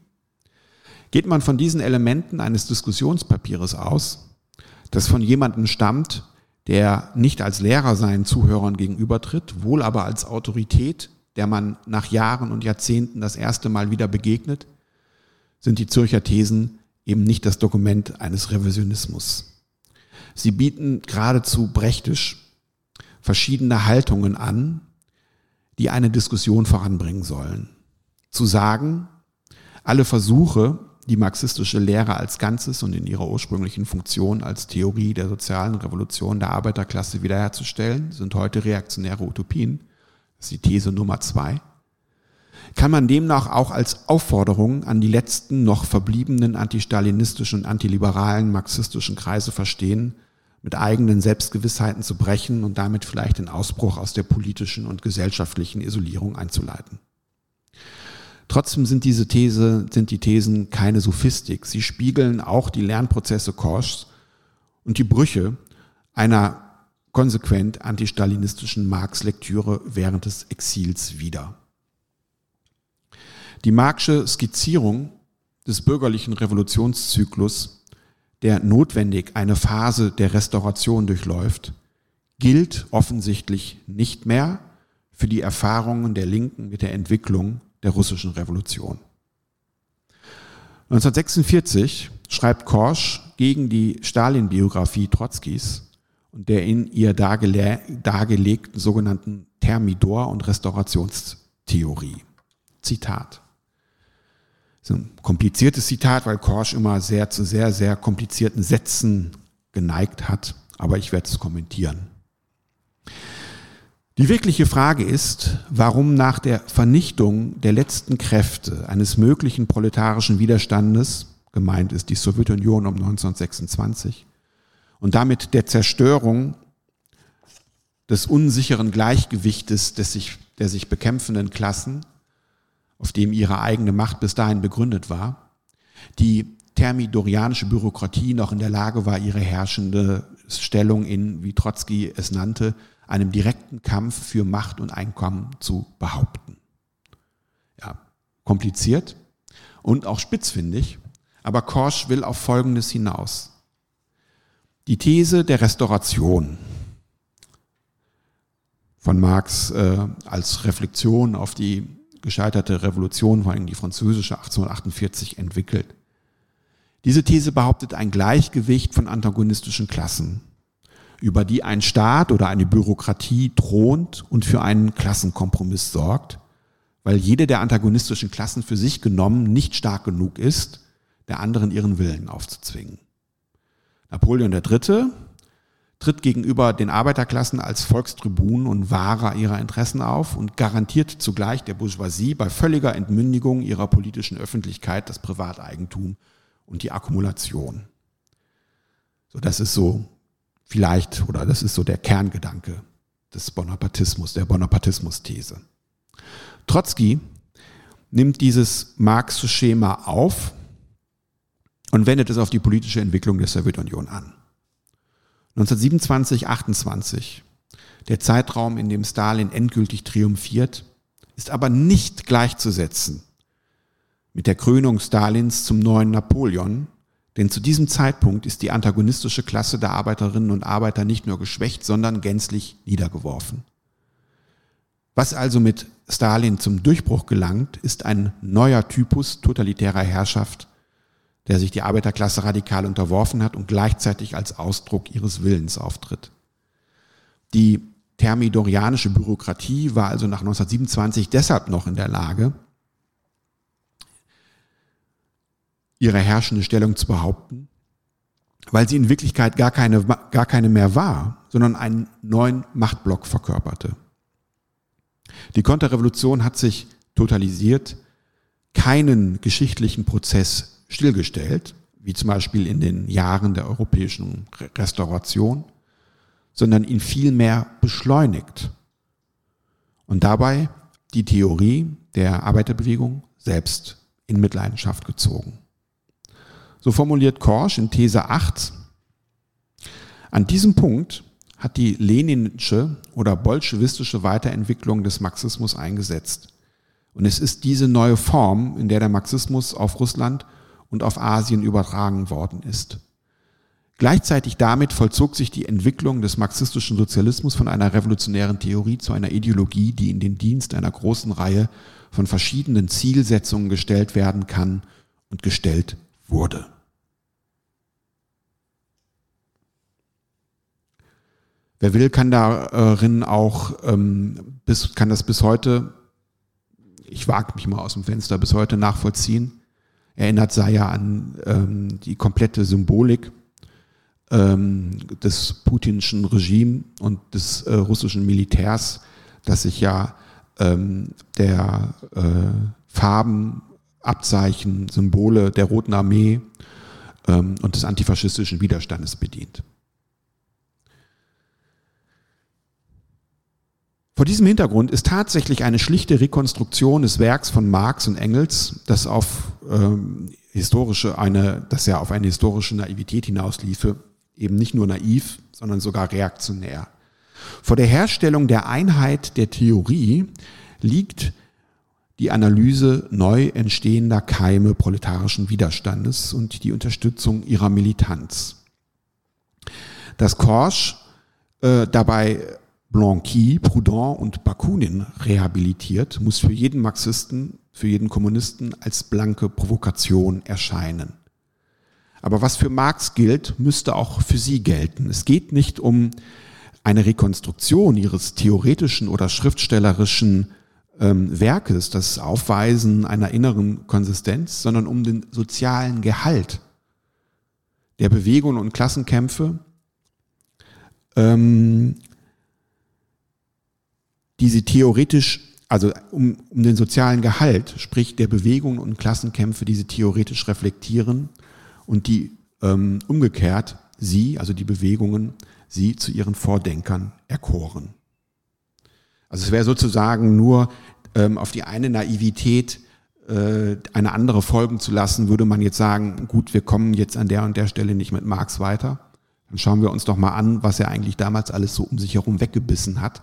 Geht man von diesen Elementen eines Diskussionspapiers aus, das von jemandem stammt, der nicht als Lehrer seinen Zuhörern gegenübertritt, wohl aber als Autorität, der man nach Jahren und Jahrzehnten das erste Mal wieder begegnet, sind die Zürcher Thesen eben nicht das Dokument eines Revisionismus. Sie bieten geradezu brechtisch verschiedene Haltungen an, die eine Diskussion voranbringen sollen. Zu sagen, alle Versuche, die marxistische Lehre als Ganzes und in ihrer ursprünglichen Funktion als Theorie der sozialen Revolution der Arbeiterklasse wiederherzustellen, sind heute reaktionäre Utopien. Das ist die These Nummer zwei. Kann man demnach auch als Aufforderung an die letzten noch verbliebenen antistalinistischen und antiliberalen marxistischen Kreise verstehen, mit eigenen Selbstgewissheiten zu brechen und damit vielleicht den Ausbruch aus der politischen und gesellschaftlichen Isolierung einzuleiten. Trotzdem sind diese These, sind die Thesen keine Sophistik. Sie spiegeln auch die Lernprozesse Korschs und die Brüche einer konsequent antistalinistischen Marx-Lektüre während des Exils wider. Die Marxische Skizzierung des bürgerlichen Revolutionszyklus der notwendig eine Phase der Restauration durchläuft, gilt offensichtlich nicht mehr für die Erfahrungen der Linken mit der Entwicklung der russischen Revolution. 1946 schreibt Korsch gegen die Stalin-Biografie Trotzkis und der in ihr dargele dargelegten sogenannten Thermidor- und Restaurationstheorie. Zitat so ein kompliziertes Zitat, weil Korsch immer sehr zu sehr, sehr komplizierten Sätzen geneigt hat, aber ich werde es kommentieren. Die wirkliche Frage ist, warum nach der Vernichtung der letzten Kräfte eines möglichen proletarischen Widerstandes, gemeint ist die Sowjetunion um 1926, und damit der Zerstörung des unsicheren Gleichgewichtes des sich, der sich bekämpfenden Klassen, auf dem ihre eigene Macht bis dahin begründet war, die thermidorianische Bürokratie noch in der Lage war, ihre herrschende Stellung in, wie Trotzki es nannte, einem direkten Kampf für Macht und Einkommen zu behaupten. Ja, kompliziert und auch spitzfindig, aber Korsch will auf Folgendes hinaus. Die These der Restauration von Marx äh, als Reflexion auf die gescheiterte Revolution, vor allem die französische 1848, entwickelt. Diese These behauptet ein Gleichgewicht von antagonistischen Klassen, über die ein Staat oder eine Bürokratie thront und für einen Klassenkompromiss sorgt, weil jede der antagonistischen Klassen für sich genommen nicht stark genug ist, der anderen ihren Willen aufzuzwingen. Napoleon III tritt gegenüber den Arbeiterklassen als Volkstribun und Wahrer ihrer Interessen auf und garantiert zugleich der Bourgeoisie bei völliger Entmündigung ihrer politischen Öffentlichkeit das Privateigentum und die Akkumulation. So, das ist so vielleicht, oder das ist so der Kerngedanke des Bonapartismus, der Bonapartismus-These. Trotzki nimmt dieses Marxische Schema auf und wendet es auf die politische Entwicklung der Sowjetunion an. 1927, 28, der Zeitraum, in dem Stalin endgültig triumphiert, ist aber nicht gleichzusetzen mit der Krönung Stalins zum neuen Napoleon, denn zu diesem Zeitpunkt ist die antagonistische Klasse der Arbeiterinnen und Arbeiter nicht nur geschwächt, sondern gänzlich niedergeworfen. Was also mit Stalin zum Durchbruch gelangt, ist ein neuer Typus totalitärer Herrschaft, der sich die Arbeiterklasse radikal unterworfen hat und gleichzeitig als Ausdruck ihres Willens auftritt. Die thermidorianische Bürokratie war also nach 1927 deshalb noch in der Lage, ihre herrschende Stellung zu behaupten, weil sie in Wirklichkeit gar keine, gar keine mehr war, sondern einen neuen Machtblock verkörperte. Die Konterrevolution hat sich totalisiert, keinen geschichtlichen Prozess stillgestellt, wie zum Beispiel in den Jahren der europäischen Restauration, sondern ihn vielmehr beschleunigt und dabei die Theorie der Arbeiterbewegung selbst in Mitleidenschaft gezogen. So formuliert Korsch in These 8, an diesem Punkt hat die leninische oder bolschewistische Weiterentwicklung des Marxismus eingesetzt. Und es ist diese neue Form, in der der Marxismus auf Russland und auf Asien übertragen worden ist. Gleichzeitig damit vollzog sich die Entwicklung des marxistischen Sozialismus von einer revolutionären Theorie zu einer Ideologie, die in den Dienst einer großen Reihe von verschiedenen Zielsetzungen gestellt werden kann und gestellt wurde. Wer will, kann darin auch ähm, bis, kann das bis heute, ich wage mich mal aus dem Fenster, bis heute nachvollziehen. Erinnert sei ja an ähm, die komplette Symbolik ähm, des putinschen Regimes und des äh, russischen Militärs, das sich ja ähm, der äh, Farben, Abzeichen, Symbole der Roten Armee ähm, und des antifaschistischen Widerstandes bedient. Vor diesem Hintergrund ist tatsächlich eine schlichte Rekonstruktion des Werks von Marx und Engels, das auf ähm, historische eine, das ja auf eine historische Naivität hinausliefe, eben nicht nur naiv, sondern sogar reaktionär. Vor der Herstellung der Einheit der Theorie liegt die Analyse neu entstehender Keime proletarischen Widerstandes und die Unterstützung ihrer Militanz. Dass Korsch äh, dabei Blanqui, Proudhon und Bakunin rehabilitiert, muss für jeden Marxisten, für jeden Kommunisten als blanke Provokation erscheinen. Aber was für Marx gilt, müsste auch für sie gelten. Es geht nicht um eine Rekonstruktion ihres theoretischen oder schriftstellerischen ähm, Werkes, das Aufweisen einer inneren Konsistenz, sondern um den sozialen Gehalt der Bewegungen und Klassenkämpfe, ähm, die sie theoretisch, also um, um den sozialen Gehalt, sprich der Bewegungen und Klassenkämpfe, die sie theoretisch reflektieren und die ähm, umgekehrt sie, also die Bewegungen, sie zu ihren Vordenkern erkoren. Also es wäre sozusagen nur ähm, auf die eine Naivität äh, eine andere folgen zu lassen, würde man jetzt sagen, gut, wir kommen jetzt an der und der Stelle nicht mit Marx weiter. Dann schauen wir uns doch mal an, was er eigentlich damals alles so um sich herum weggebissen hat.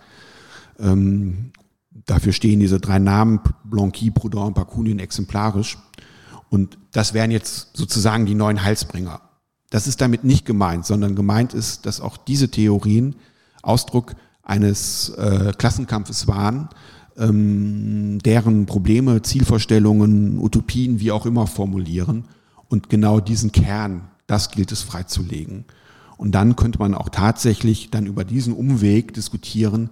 Ähm, dafür stehen diese drei Namen, Blanqui, Proudhon und Bakunin, exemplarisch. Und das wären jetzt sozusagen die neuen Heilsbringer. Das ist damit nicht gemeint, sondern gemeint ist, dass auch diese Theorien Ausdruck eines äh, Klassenkampfes waren, ähm, deren Probleme, Zielvorstellungen, Utopien, wie auch immer formulieren. Und genau diesen Kern, das gilt es freizulegen. Und dann könnte man auch tatsächlich dann über diesen Umweg diskutieren,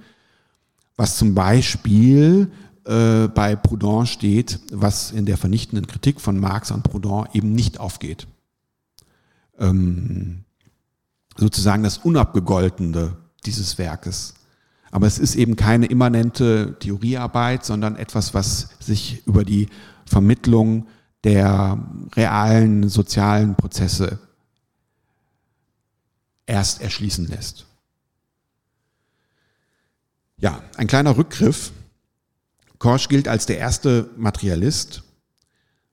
was zum Beispiel äh, bei Proudhon steht, was in der vernichtenden Kritik von Marx an Proudhon eben nicht aufgeht. Ähm, sozusagen das Unabgegoltene dieses Werkes. Aber es ist eben keine immanente Theoriearbeit, sondern etwas, was sich über die Vermittlung der realen sozialen Prozesse erst erschließen lässt. Ja, ein kleiner Rückgriff Korsch gilt als der erste Materialist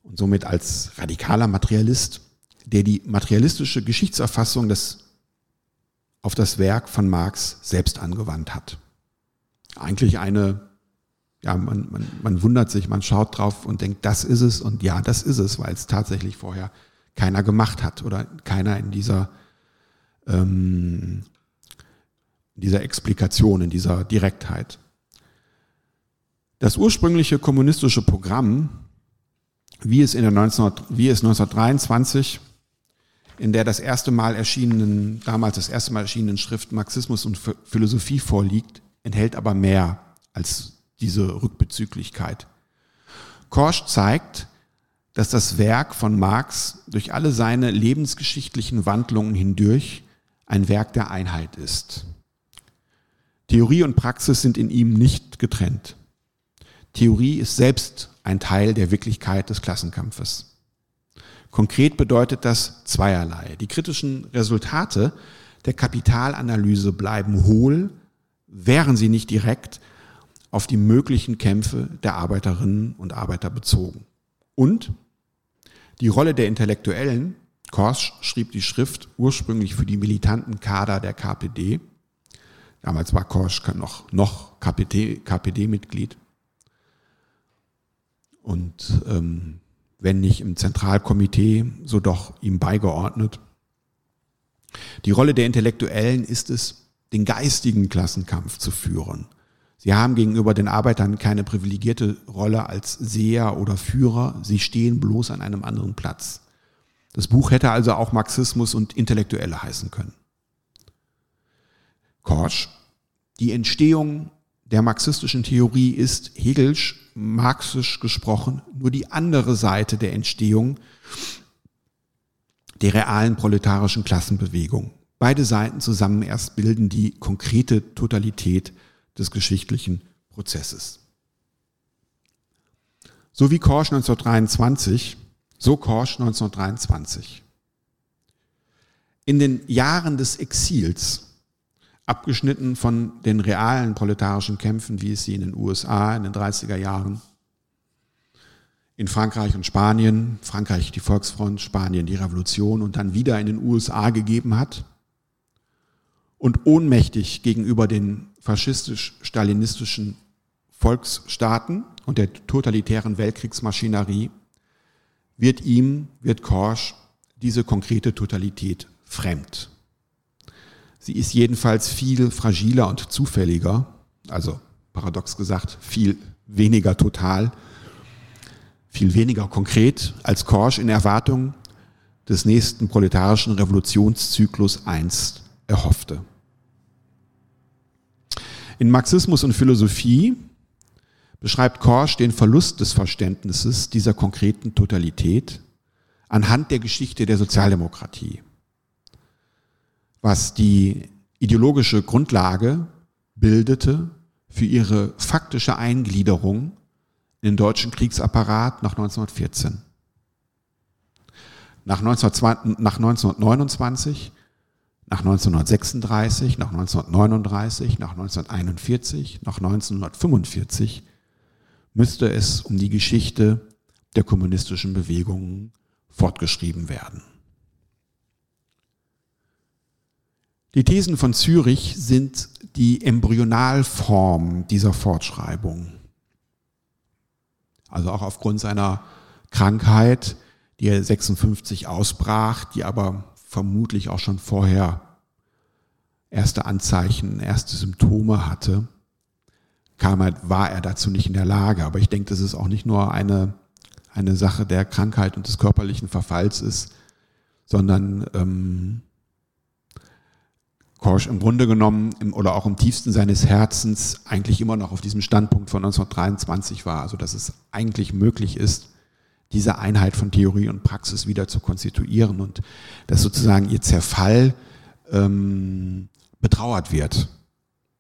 und somit als radikaler Materialist, der die materialistische Geschichtserfassung des, auf das Werk von Marx selbst angewandt hat. Eigentlich eine, ja, man, man, man wundert sich, man schaut drauf und denkt, das ist es und ja, das ist es, weil es tatsächlich vorher keiner gemacht hat oder keiner in dieser, ähm, in dieser Explikation, in dieser Direktheit. Das ursprüngliche kommunistische Programm, wie es, in der 19, wie es 1923 in der das erste Mal erschienenen, damals das erste Mal erschienenen Schrift Marxismus und Philosophie vorliegt, enthält aber mehr als diese Rückbezüglichkeit. Korsch zeigt, dass das Werk von Marx durch alle seine lebensgeschichtlichen Wandlungen hindurch ein Werk der Einheit ist. Theorie und Praxis sind in ihm nicht getrennt. Theorie ist selbst ein Teil der Wirklichkeit des Klassenkampfes. Konkret bedeutet das zweierlei. Die kritischen Resultate der Kapitalanalyse bleiben hohl, wären sie nicht direkt auf die möglichen Kämpfe der Arbeiterinnen und Arbeiter bezogen. Und die Rolle der Intellektuellen, Korsch schrieb die Schrift ursprünglich für die militanten Kader der KPD, Damals war Korsch noch, noch KPD-Mitglied. Und ähm, wenn nicht im Zentralkomitee, so doch ihm beigeordnet. Die Rolle der Intellektuellen ist es, den geistigen Klassenkampf zu führen. Sie haben gegenüber den Arbeitern keine privilegierte Rolle als Seher oder Führer, sie stehen bloß an einem anderen Platz. Das Buch hätte also auch Marxismus und Intellektuelle heißen können. Korsch, die Entstehung der marxistischen Theorie ist Hegelsch, marxisch gesprochen, nur die andere Seite der Entstehung der realen proletarischen Klassenbewegung. Beide Seiten zusammen erst bilden die konkrete Totalität des geschichtlichen Prozesses. So wie Korsch 1923, so Korsch 1923. In den Jahren des Exils, abgeschnitten von den realen proletarischen Kämpfen, wie es sie in den USA in den 30er Jahren, in Frankreich und Spanien, Frankreich die Volksfront, Spanien die Revolution und dann wieder in den USA gegeben hat, und ohnmächtig gegenüber den faschistisch-stalinistischen Volksstaaten und der totalitären Weltkriegsmaschinerie wird ihm, wird Korsch diese konkrete Totalität fremd. Sie ist jedenfalls viel fragiler und zufälliger, also paradox gesagt, viel weniger total, viel weniger konkret, als Korsch in Erwartung des nächsten proletarischen Revolutionszyklus einst erhoffte. In Marxismus und Philosophie beschreibt Korsch den Verlust des Verständnisses dieser konkreten Totalität anhand der Geschichte der Sozialdemokratie, was die ideologische Grundlage bildete für ihre faktische Eingliederung in den deutschen Kriegsapparat nach 1914. Nach, 1929 nach 1936, nach 1939, nach 1941, nach 1945 müsste es um die Geschichte der kommunistischen Bewegungen fortgeschrieben werden. Die Thesen von Zürich sind die Embryonalform dieser Fortschreibung. Also auch aufgrund seiner Krankheit, die er 56 ausbrach, die aber vermutlich auch schon vorher erste Anzeichen, erste Symptome hatte, kam er, war er dazu nicht in der Lage. Aber ich denke, dass es auch nicht nur eine, eine Sache der Krankheit und des körperlichen Verfalls ist, sondern ähm, Korsch im Grunde genommen im, oder auch im tiefsten seines Herzens eigentlich immer noch auf diesem Standpunkt von 1923 war, also dass es eigentlich möglich ist, diese Einheit von Theorie und Praxis wieder zu konstituieren und dass sozusagen ihr Zerfall ähm, betrauert wird.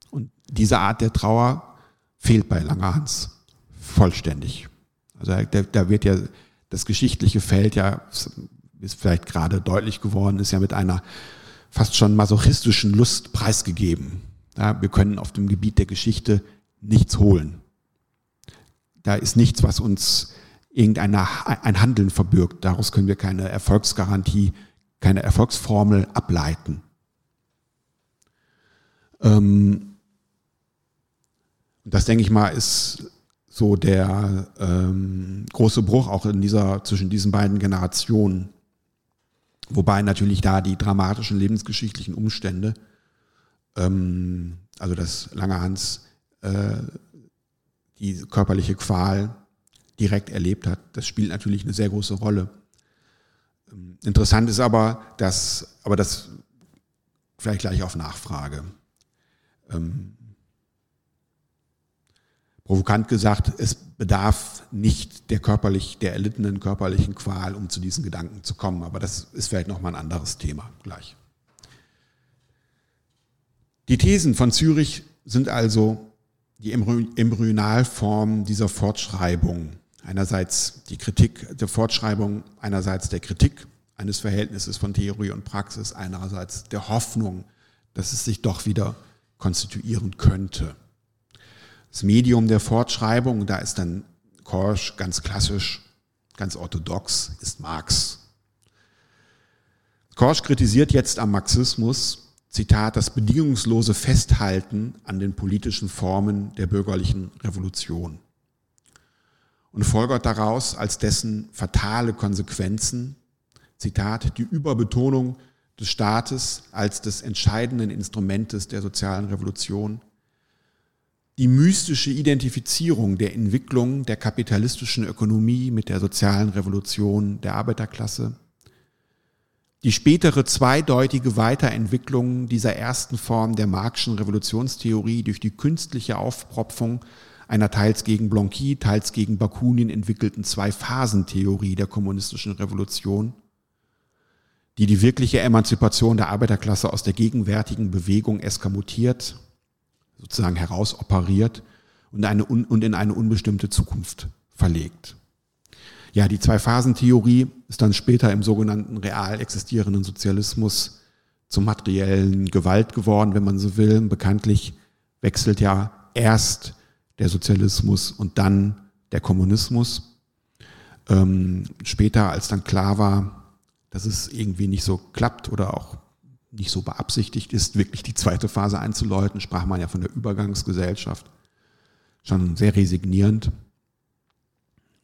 Und diese Art der Trauer fehlt bei Langerhans vollständig. Also da, da wird ja das geschichtliche Feld ja, ist vielleicht gerade deutlich geworden, ist ja mit einer fast schon masochistischen Lust preisgegeben. Ja, wir können auf dem Gebiet der Geschichte nichts holen. Da ist nichts, was uns irgendein ein Handeln verbirgt. Daraus können wir keine Erfolgsgarantie, keine Erfolgsformel ableiten. Ähm, das denke ich mal ist so der ähm, große Bruch auch in dieser zwischen diesen beiden Generationen, wobei natürlich da die dramatischen lebensgeschichtlichen Umstände, ähm, also das Langerhans äh, die körperliche Qual direkt erlebt hat. Das spielt natürlich eine sehr große Rolle. Ähm, interessant ist aber, dass, aber das vielleicht gleich auf Nachfrage. Ähm, provokant gesagt, es bedarf nicht der körperlich, der erlittenen körperlichen Qual, um zu diesen Gedanken zu kommen. Aber das ist vielleicht nochmal ein anderes Thema gleich. Die Thesen von Zürich sind also die Embryonalform dieser Fortschreibung Einerseits die Kritik der Fortschreibung, einerseits der Kritik eines Verhältnisses von Theorie und Praxis, einerseits der Hoffnung, dass es sich doch wieder konstituieren könnte. Das Medium der Fortschreibung, da ist dann Korsch ganz klassisch, ganz orthodox, ist Marx. Korsch kritisiert jetzt am Marxismus, Zitat, das bedingungslose Festhalten an den politischen Formen der bürgerlichen Revolution und folgert daraus als dessen fatale Konsequenzen, Zitat, die Überbetonung des Staates als des entscheidenden Instrumentes der sozialen Revolution, die mystische Identifizierung der Entwicklung der kapitalistischen Ökonomie mit der sozialen Revolution der Arbeiterklasse, die spätere zweideutige Weiterentwicklung dieser ersten Form der Marxischen Revolutionstheorie durch die künstliche Aufpropfung einer teils gegen Blanqui, teils gegen Bakunin entwickelten Zwei-Phasen-Theorie der kommunistischen Revolution, die die wirkliche Emanzipation der Arbeiterklasse aus der gegenwärtigen Bewegung eskamutiert, sozusagen herausoperiert und, eine, und in eine unbestimmte Zukunft verlegt. Ja, die Zwei-Phasen-Theorie ist dann später im sogenannten real existierenden Sozialismus zum materiellen Gewalt geworden, wenn man so will. Bekanntlich wechselt ja erst der Sozialismus und dann der Kommunismus. Ähm, später, als dann klar war, dass es irgendwie nicht so klappt oder auch nicht so beabsichtigt ist, wirklich die zweite Phase einzuläuten, sprach man ja von der Übergangsgesellschaft. Schon sehr resignierend.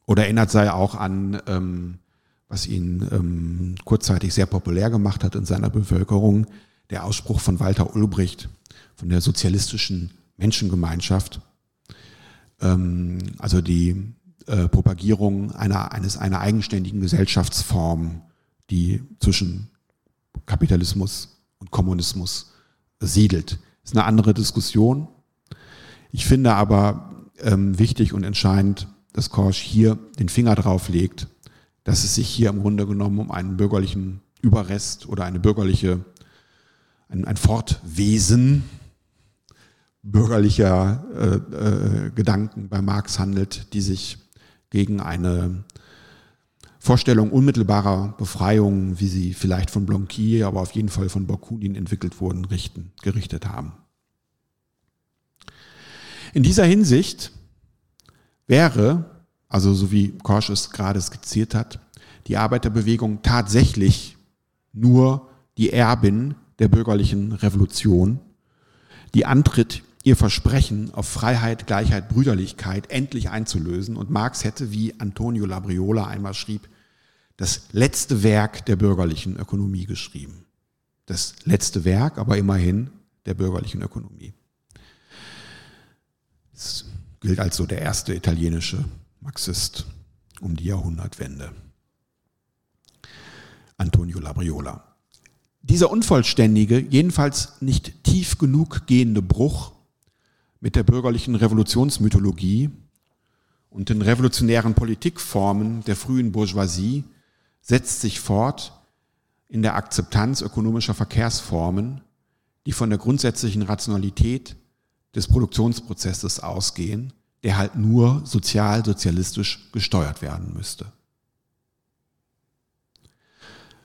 Oder erinnert sei auch an, ähm, was ihn ähm, kurzzeitig sehr populär gemacht hat in seiner Bevölkerung, der Ausspruch von Walter Ulbricht von der sozialistischen Menschengemeinschaft. Ähm, also die äh, Propagierung einer, eines, einer eigenständigen Gesellschaftsform, die zwischen Kapitalismus und Kommunismus siedelt. Ist eine andere Diskussion. Ich finde aber ähm, wichtig und entscheidend, dass Korsch hier den Finger drauf legt, dass es sich hier im Grunde genommen um einen bürgerlichen Überrest oder eine bürgerliche, ein, ein Fortwesen bürgerlicher äh, äh, Gedanken bei Marx handelt, die sich gegen eine Vorstellung unmittelbarer Befreiung, wie sie vielleicht von Blanqui, aber auf jeden Fall von Bakunin entwickelt wurden, richten, gerichtet haben. In dieser Hinsicht wäre, also so wie Korsch es gerade skizziert hat, die Arbeiterbewegung tatsächlich nur die Erbin der bürgerlichen Revolution, die antritt, ihr Versprechen auf Freiheit, Gleichheit, Brüderlichkeit endlich einzulösen. Und Marx hätte, wie Antonio Labriola einmal schrieb, das letzte Werk der bürgerlichen Ökonomie geschrieben. Das letzte Werk, aber immerhin der bürgerlichen Ökonomie. Das gilt als so der erste italienische Marxist um die Jahrhundertwende. Antonio Labriola. Dieser unvollständige, jedenfalls nicht tief genug gehende Bruch mit der bürgerlichen Revolutionsmythologie und den revolutionären Politikformen der frühen Bourgeoisie setzt sich fort in der Akzeptanz ökonomischer Verkehrsformen, die von der grundsätzlichen Rationalität des Produktionsprozesses ausgehen, der halt nur sozial-sozialistisch gesteuert werden müsste.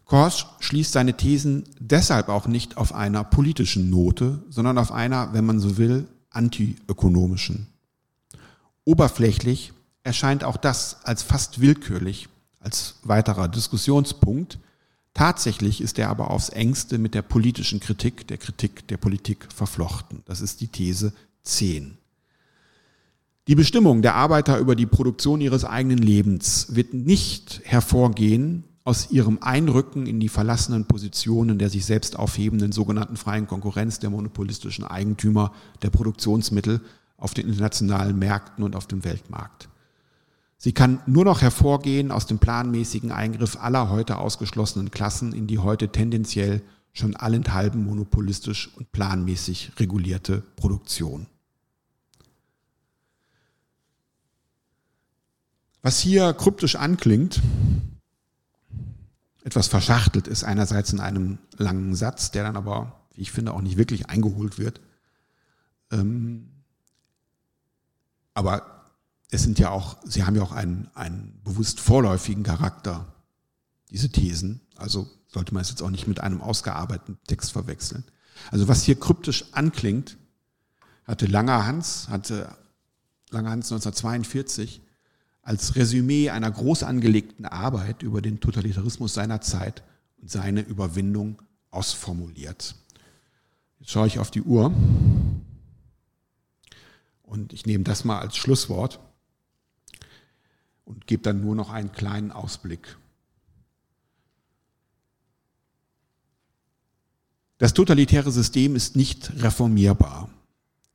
Korsch schließt seine Thesen deshalb auch nicht auf einer politischen Note, sondern auf einer, wenn man so will, antiökonomischen. Oberflächlich erscheint auch das als fast willkürlich, als weiterer Diskussionspunkt. Tatsächlich ist er aber aufs engste mit der politischen Kritik, der Kritik der Politik verflochten. Das ist die These 10. Die Bestimmung der Arbeiter über die Produktion ihres eigenen Lebens wird nicht hervorgehen aus ihrem Einrücken in die verlassenen Positionen der sich selbst aufhebenden sogenannten freien Konkurrenz der monopolistischen Eigentümer der Produktionsmittel auf den internationalen Märkten und auf dem Weltmarkt. Sie kann nur noch hervorgehen aus dem planmäßigen Eingriff aller heute ausgeschlossenen Klassen in die heute tendenziell schon allenthalben monopolistisch und planmäßig regulierte Produktion. Was hier kryptisch anklingt, etwas verschachtelt ist, einerseits in einem langen Satz, der dann aber, wie ich finde, auch nicht wirklich eingeholt wird. Ähm, aber es sind ja auch, sie haben ja auch einen, einen bewusst vorläufigen Charakter, diese Thesen. Also sollte man es jetzt auch nicht mit einem ausgearbeiteten Text verwechseln. Also was hier kryptisch anklingt, hatte Langer Hans, hatte Langer Hans 1942 als Resümee einer groß angelegten Arbeit über den Totalitarismus seiner Zeit und seine Überwindung ausformuliert. Jetzt schaue ich auf die Uhr und ich nehme das mal als Schlusswort und gebe dann nur noch einen kleinen Ausblick. Das totalitäre System ist nicht reformierbar.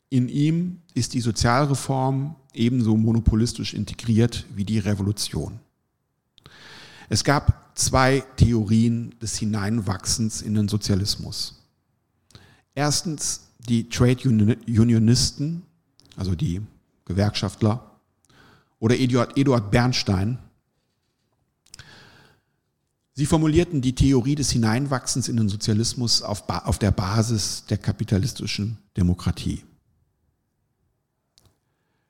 In ihm ist die Sozialreform ebenso monopolistisch integriert wie die Revolution. Es gab zwei Theorien des Hineinwachsens in den Sozialismus. Erstens die Trade Unionisten, also die Gewerkschaftler, oder Eduard, Eduard Bernstein. Sie formulierten die Theorie des Hineinwachsens in den Sozialismus auf, auf der Basis der kapitalistischen Demokratie.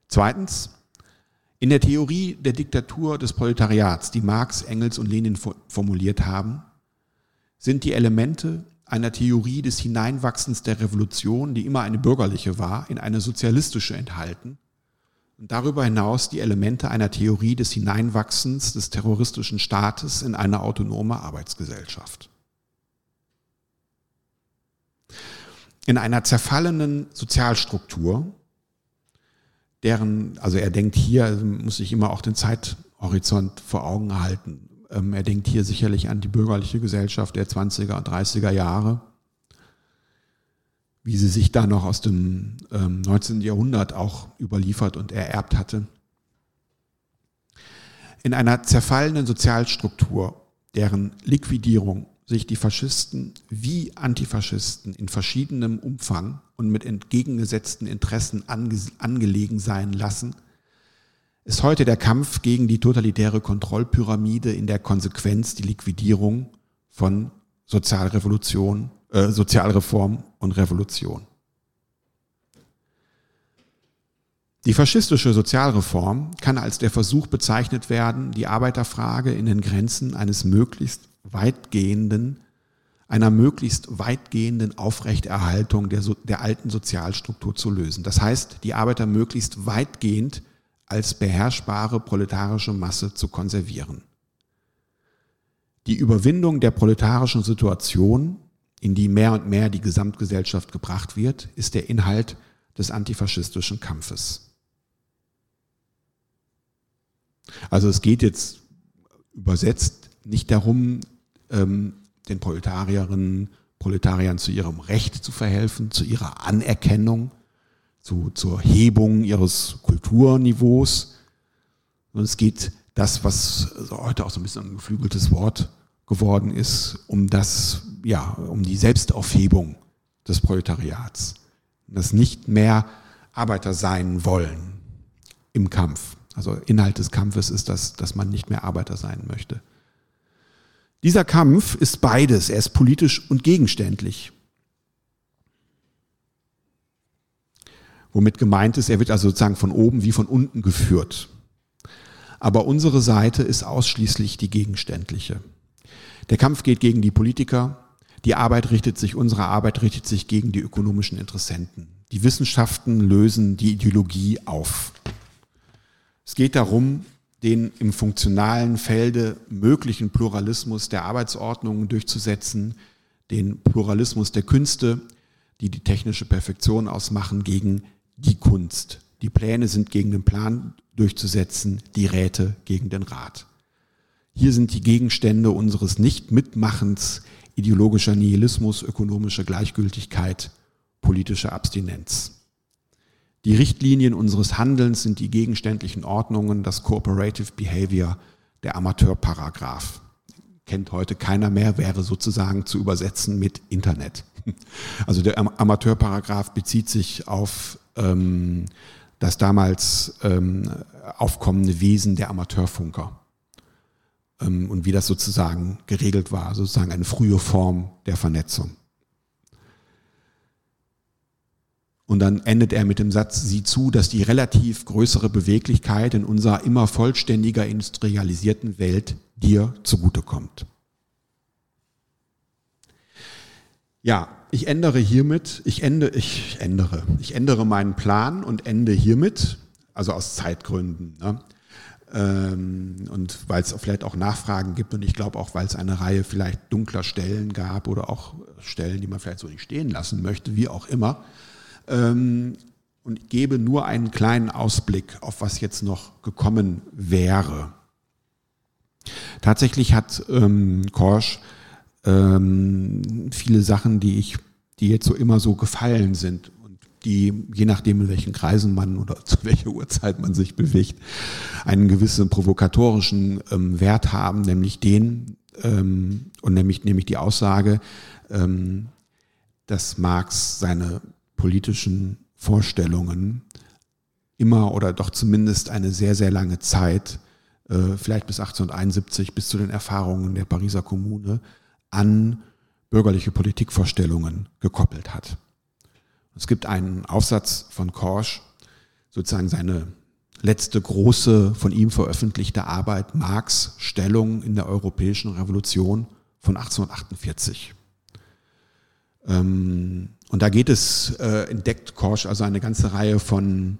Zweitens, in der Theorie der Diktatur des Proletariats, die Marx, Engels und Lenin formuliert haben, sind die Elemente einer Theorie des Hineinwachsens der Revolution, die immer eine bürgerliche war, in eine sozialistische enthalten und darüber hinaus die Elemente einer Theorie des Hineinwachsens des terroristischen Staates in eine autonome Arbeitsgesellschaft. In einer zerfallenen Sozialstruktur deren, also er denkt hier, also muss sich immer auch den Zeithorizont vor Augen halten. Ähm, er denkt hier sicherlich an die bürgerliche Gesellschaft der 20er und 30er Jahre, wie sie sich da noch aus dem ähm, 19. Jahrhundert auch überliefert und ererbt hatte. In einer zerfallenen Sozialstruktur, deren Liquidierung sich die Faschisten wie Antifaschisten in verschiedenem Umfang und mit entgegengesetzten Interessen ange angelegen sein lassen, ist heute der Kampf gegen die totalitäre Kontrollpyramide in der Konsequenz die Liquidierung von Sozialrevolution, äh, Sozialreform und Revolution. Die faschistische Sozialreform kann als der Versuch bezeichnet werden, die Arbeiterfrage in den Grenzen eines möglichst weitgehenden, einer möglichst weitgehenden Aufrechterhaltung der, der alten Sozialstruktur zu lösen. Das heißt, die Arbeiter möglichst weitgehend als beherrschbare proletarische Masse zu konservieren. Die Überwindung der proletarischen Situation, in die mehr und mehr die Gesamtgesellschaft gebracht wird, ist der Inhalt des antifaschistischen Kampfes. Also es geht jetzt übersetzt nicht darum, ähm, den Proletarierinnen, Proletariern zu ihrem Recht zu verhelfen, zu ihrer Anerkennung, zu, zur Hebung ihres Kulturniveaus. Und es geht das, was heute auch so ein bisschen ein geflügeltes Wort geworden ist, um das, ja, um die Selbstaufhebung des Proletariats. Das nicht mehr Arbeiter sein wollen im Kampf. Also Inhalt des Kampfes ist das, dass man nicht mehr Arbeiter sein möchte. Dieser Kampf ist beides. Er ist politisch und gegenständlich. Womit gemeint ist, er wird also sozusagen von oben wie von unten geführt. Aber unsere Seite ist ausschließlich die gegenständliche. Der Kampf geht gegen die Politiker, die Arbeit richtet sich, unsere Arbeit richtet sich gegen die ökonomischen Interessenten. Die Wissenschaften lösen die Ideologie auf. Es geht darum, den im funktionalen Felde möglichen Pluralismus der Arbeitsordnungen durchzusetzen, den Pluralismus der Künste, die die technische Perfektion ausmachen, gegen die Kunst. Die Pläne sind gegen den Plan durchzusetzen, die Räte gegen den Rat. Hier sind die Gegenstände unseres Nichtmitmachens ideologischer Nihilismus, ökonomische Gleichgültigkeit, politische Abstinenz. Die Richtlinien unseres Handelns sind die gegenständlichen Ordnungen, das Cooperative Behavior, der Amateurparagraph. Kennt heute keiner mehr, wäre sozusagen zu übersetzen mit Internet. Also der Amateurparagraph bezieht sich auf ähm, das damals ähm, aufkommende Wesen der Amateurfunker ähm, und wie das sozusagen geregelt war, sozusagen eine frühe Form der Vernetzung. Und dann endet er mit dem Satz, sieh zu, dass die relativ größere Beweglichkeit in unserer immer vollständiger industrialisierten Welt dir zugutekommt. Ja, ich ändere hiermit, ich ende, ich ändere, ich ändere meinen Plan und ende hiermit, also aus Zeitgründen. Ne? Ähm, und weil es vielleicht auch Nachfragen gibt und ich glaube auch, weil es eine Reihe vielleicht dunkler Stellen gab oder auch Stellen, die man vielleicht so nicht stehen lassen möchte, wie auch immer. Ähm, und gebe nur einen kleinen Ausblick auf was jetzt noch gekommen wäre. Tatsächlich hat ähm, Korsch ähm, viele Sachen, die ich, die jetzt so immer so gefallen sind die, je nachdem in welchen Kreisen man oder zu welcher Uhrzeit man sich bewegt, einen gewissen provokatorischen ähm, Wert haben, nämlich den ähm, und nämlich nämlich die Aussage, ähm, dass Marx seine politischen Vorstellungen immer oder doch zumindest eine sehr, sehr lange Zeit, äh, vielleicht bis 1871, bis zu den Erfahrungen der Pariser Kommune, an bürgerliche Politikvorstellungen gekoppelt hat. Es gibt einen Aufsatz von Korsch, sozusagen seine letzte große von ihm veröffentlichte Arbeit Marx Stellung in der europäischen Revolution von 1848. Ähm, und da geht es, äh, entdeckt Korsch also eine ganze Reihe von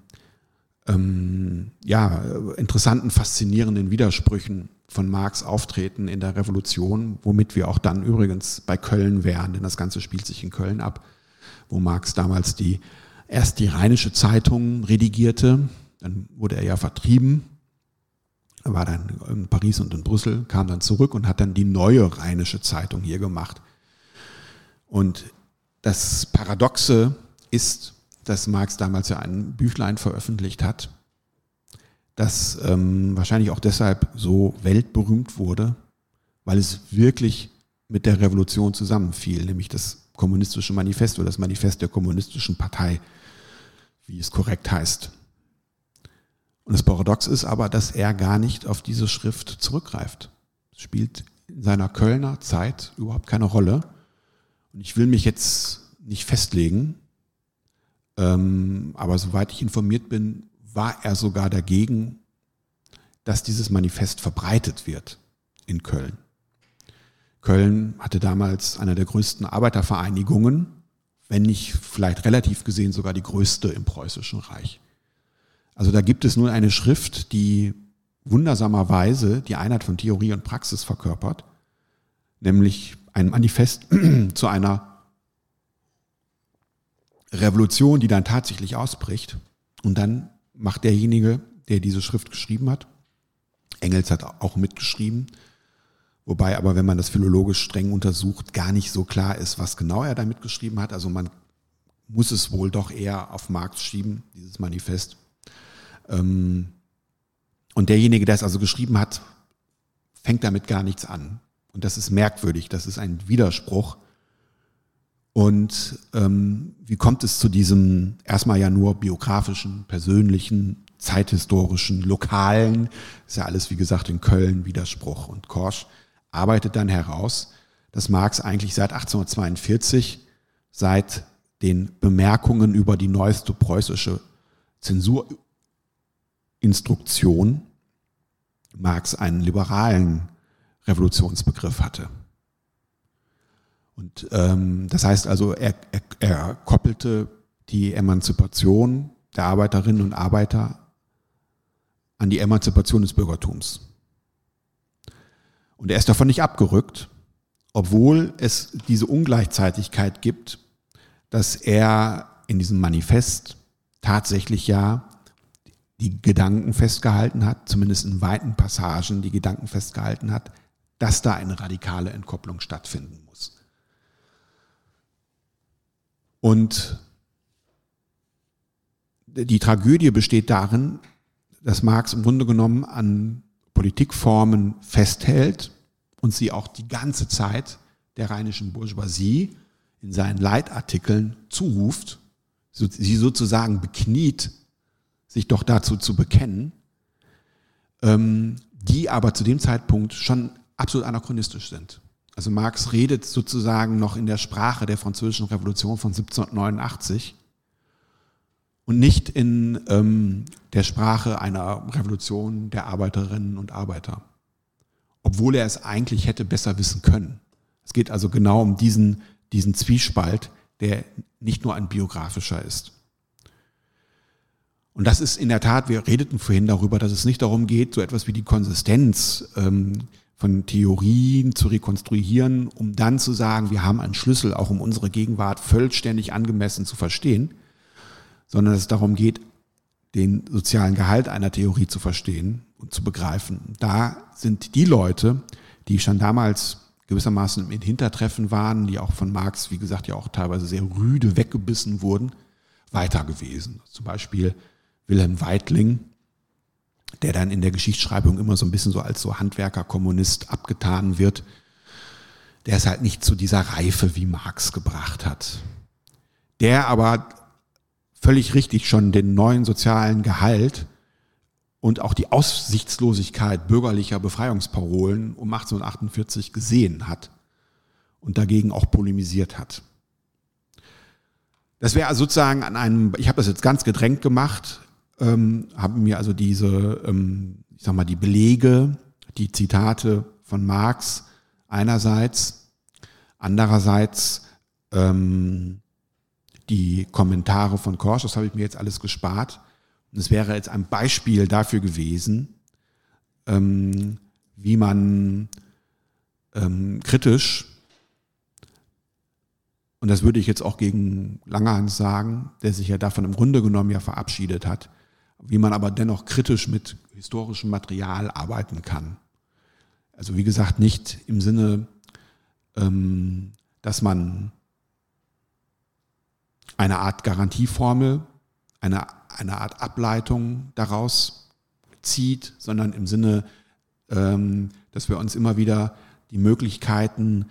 ähm, ja, interessanten, faszinierenden Widersprüchen von Marx Auftreten in der Revolution, womit wir auch dann übrigens bei Köln wären, denn das Ganze spielt sich in Köln ab, wo Marx damals die, erst die Rheinische Zeitung redigierte, dann wurde er ja vertrieben, war dann in Paris und in Brüssel, kam dann zurück und hat dann die neue Rheinische Zeitung hier gemacht. Und das Paradoxe ist, dass Marx damals ja ein Büchlein veröffentlicht hat, das ähm, wahrscheinlich auch deshalb so weltberühmt wurde, weil es wirklich mit der Revolution zusammenfiel, nämlich das kommunistische Manifest oder das Manifest der kommunistischen Partei, wie es korrekt heißt. Und das Paradox ist aber, dass er gar nicht auf diese Schrift zurückgreift. Es spielt in seiner Kölner Zeit überhaupt keine Rolle. Und ich will mich jetzt nicht festlegen, ähm, aber soweit ich informiert bin, war er sogar dagegen, dass dieses Manifest verbreitet wird in Köln. Köln hatte damals eine der größten Arbeitervereinigungen, wenn nicht vielleicht relativ gesehen sogar die größte im preußischen Reich. Also da gibt es nun eine Schrift, die wundersamerweise die Einheit von Theorie und Praxis verkörpert, nämlich ein Manifest zu einer Revolution, die dann tatsächlich ausbricht. Und dann macht derjenige, der diese Schrift geschrieben hat, Engels hat auch mitgeschrieben, wobei aber, wenn man das philologisch streng untersucht, gar nicht so klar ist, was genau er da mitgeschrieben hat. Also man muss es wohl doch eher auf Marx schieben, dieses Manifest. Ähm, und derjenige, der es also geschrieben hat, fängt damit gar nichts an. Und das ist merkwürdig, das ist ein Widerspruch. Und ähm, wie kommt es zu diesem erstmal ja nur biografischen, persönlichen, zeithistorischen, lokalen, ist ja alles wie gesagt in Köln Widerspruch. Und Korsch arbeitet dann heraus, dass Marx eigentlich seit 1842, seit den Bemerkungen über die neueste preußische Zensurinstruktion, Marx einen liberalen Revolutionsbegriff hatte. Und ähm, das heißt also, er, er, er koppelte die Emanzipation der Arbeiterinnen und Arbeiter an die Emanzipation des Bürgertums. Und er ist davon nicht abgerückt, obwohl es diese Ungleichzeitigkeit gibt, dass er in diesem Manifest tatsächlich ja die Gedanken festgehalten hat, zumindest in weiten Passagen die Gedanken festgehalten hat, dass da eine radikale Entkopplung stattfinden muss. Und die Tragödie besteht darin, dass Marx im Grunde genommen an Politikformen festhält und sie auch die ganze Zeit der rheinischen Bourgeoisie in seinen Leitartikeln zuruft, sie sozusagen bekniet, sich doch dazu zu bekennen, ähm, die aber zu dem Zeitpunkt schon absolut anachronistisch sind. Also Marx redet sozusagen noch in der Sprache der französischen Revolution von 1789 und nicht in ähm, der Sprache einer Revolution der Arbeiterinnen und Arbeiter, obwohl er es eigentlich hätte besser wissen können. Es geht also genau um diesen, diesen Zwiespalt, der nicht nur ein biografischer ist. Und das ist in der Tat, wir redeten vorhin darüber, dass es nicht darum geht, so etwas wie die Konsistenz ähm, von Theorien zu rekonstruieren, um dann zu sagen, wir haben einen Schlüssel, auch um unsere Gegenwart vollständig angemessen zu verstehen, sondern dass es darum geht, den sozialen Gehalt einer Theorie zu verstehen und zu begreifen. Da sind die Leute, die schon damals gewissermaßen im Hintertreffen waren, die auch von Marx, wie gesagt, ja auch teilweise sehr rüde weggebissen wurden, weiter gewesen. Zum Beispiel Wilhelm Weitling, der dann in der Geschichtsschreibung immer so ein bisschen so als so Handwerker-Kommunist abgetan wird, der es halt nicht zu dieser Reife wie Marx gebracht hat. Der aber völlig richtig schon den neuen sozialen Gehalt und auch die Aussichtslosigkeit bürgerlicher Befreiungsparolen um 1848 gesehen hat und dagegen auch polemisiert hat. Das wäre also sozusagen an einem, ich habe das jetzt ganz gedrängt gemacht, ähm, habe mir also diese, ähm, ich sag mal, die Belege, die Zitate von Marx einerseits, andererseits ähm, die Kommentare von Korsch, das habe ich mir jetzt alles gespart. Es wäre jetzt ein Beispiel dafür gewesen, ähm, wie man ähm, kritisch, und das würde ich jetzt auch gegen Langerhans sagen, der sich ja davon im Grunde genommen ja verabschiedet hat, wie man aber dennoch kritisch mit historischem Material arbeiten kann. Also wie gesagt, nicht im Sinne, ähm, dass man eine Art Garantieformel, eine, eine Art Ableitung daraus zieht, sondern im Sinne, ähm, dass wir uns immer wieder die Möglichkeiten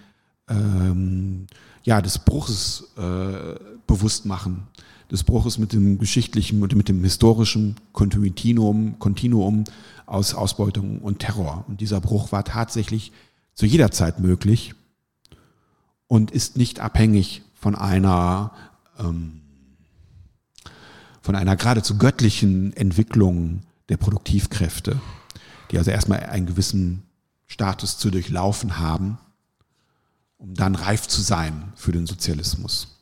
ähm, ja, des Bruches äh, bewusst machen, des Bruches mit dem geschichtlichen und mit dem historischen Kontinuum, Kontinuum aus Ausbeutung und Terror. Und dieser Bruch war tatsächlich zu jeder Zeit möglich und ist nicht abhängig von einer ähm, von einer geradezu göttlichen Entwicklung der Produktivkräfte, die also erstmal einen gewissen Status zu durchlaufen haben, um dann reif zu sein für den Sozialismus.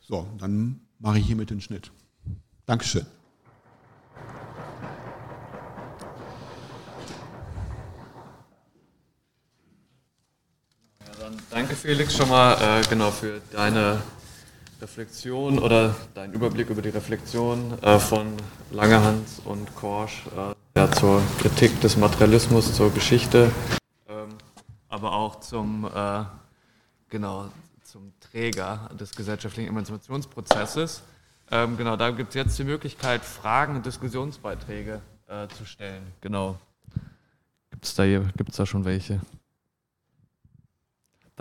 So, dann mache ich hiermit den Schnitt. Dankeschön. Danke Felix schon mal äh, genau für deine Reflexion oder deinen Überblick über die Reflexion äh, von Langehans und Korsch äh, ja, zur Kritik des Materialismus, zur Geschichte, ähm, aber auch zum äh, genau zum Träger des gesellschaftlichen Emanzipationsprozesses. Ähm, genau, da gibt es jetzt die Möglichkeit, Fragen und Diskussionsbeiträge äh, zu stellen. Genau. Gibt es da, da schon welche?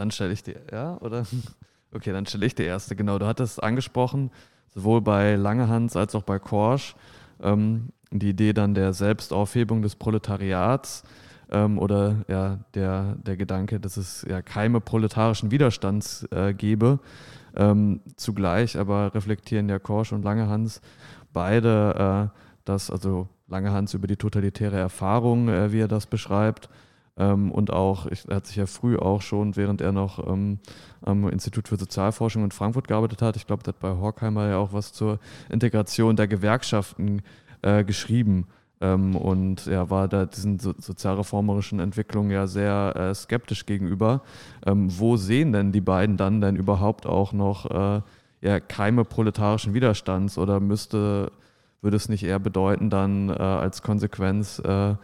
Dann stelle ich die, ja, oder? Okay, dann stelle ich die erste. Genau, du hattest angesprochen, sowohl bei Langehans als auch bei Korsch, ähm, die Idee dann der Selbstaufhebung des Proletariats ähm, oder ja, der, der Gedanke, dass es ja Keime proletarischen Widerstands äh, gebe. Ähm, zugleich aber reflektieren ja Korsch und Langehans beide, äh, dass also Langehans über die totalitäre Erfahrung, äh, wie er das beschreibt, ähm, und auch, er hat sich ja früh auch schon, während er noch ähm, am Institut für Sozialforschung in Frankfurt gearbeitet hat, ich glaube, der hat bei Horkheimer ja auch was zur Integration der Gewerkschaften äh, geschrieben. Ähm, und er war da diesen so, sozialreformerischen Entwicklungen ja sehr äh, skeptisch gegenüber. Ähm, wo sehen denn die beiden dann denn überhaupt auch noch äh, ja, Keime proletarischen Widerstands oder müsste, würde es nicht eher bedeuten, dann äh, als Konsequenz äh,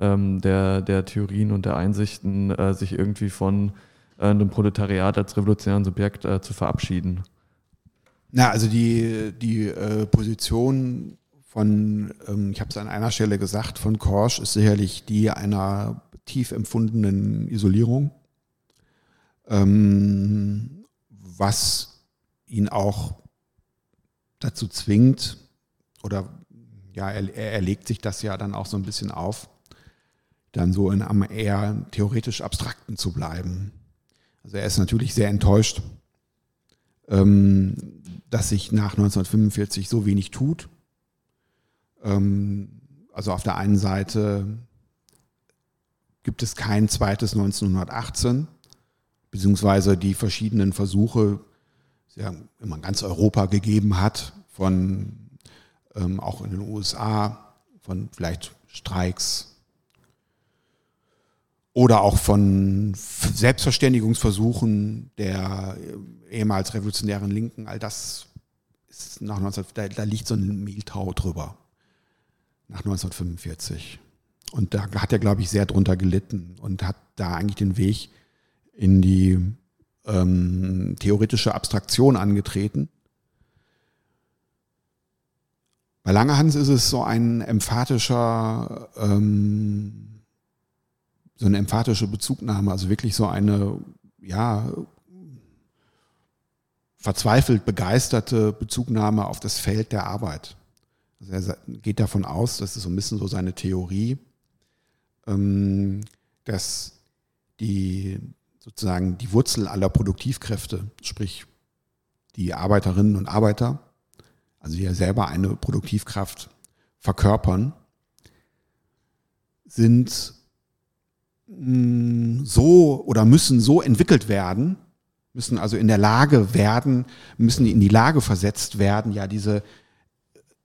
ähm, der, der Theorien und der Einsichten, äh, sich irgendwie von äh, einem Proletariat als revolutionären Subjekt äh, zu verabschieden. Na, also die, die äh, Position von, ähm, ich habe es an einer Stelle gesagt, von Korsch ist sicherlich die einer tief empfundenen Isolierung, ähm, was ihn auch dazu zwingt, oder ja, er, er legt sich das ja dann auch so ein bisschen auf, dann so in einem eher theoretisch abstrakten zu bleiben. Also er ist natürlich sehr enttäuscht, ähm, dass sich nach 1945 so wenig tut. Ähm, also auf der einen Seite gibt es kein zweites 1918, beziehungsweise die verschiedenen Versuche, ja immer ganz Europa gegeben hat, von ähm, auch in den USA, von vielleicht Streiks oder auch von Selbstverständigungsversuchen der ehemals revolutionären Linken, all das ist nach 19, da, da liegt so ein Mehltau drüber. Nach 1945. Und da hat er, glaube ich, sehr drunter gelitten und hat da eigentlich den Weg in die ähm, theoretische Abstraktion angetreten. Bei Langerhans ist es so ein emphatischer, ähm, so eine emphatische Bezugnahme, also wirklich so eine, ja, verzweifelt begeisterte Bezugnahme auf das Feld der Arbeit. Also er geht davon aus, das ist so ein bisschen so seine Theorie, ähm, dass die sozusagen die Wurzel aller Produktivkräfte, sprich die Arbeiterinnen und Arbeiter, also die ja selber eine Produktivkraft verkörpern, sind so oder müssen so entwickelt werden, müssen also in der Lage werden, müssen in die Lage versetzt werden, ja diese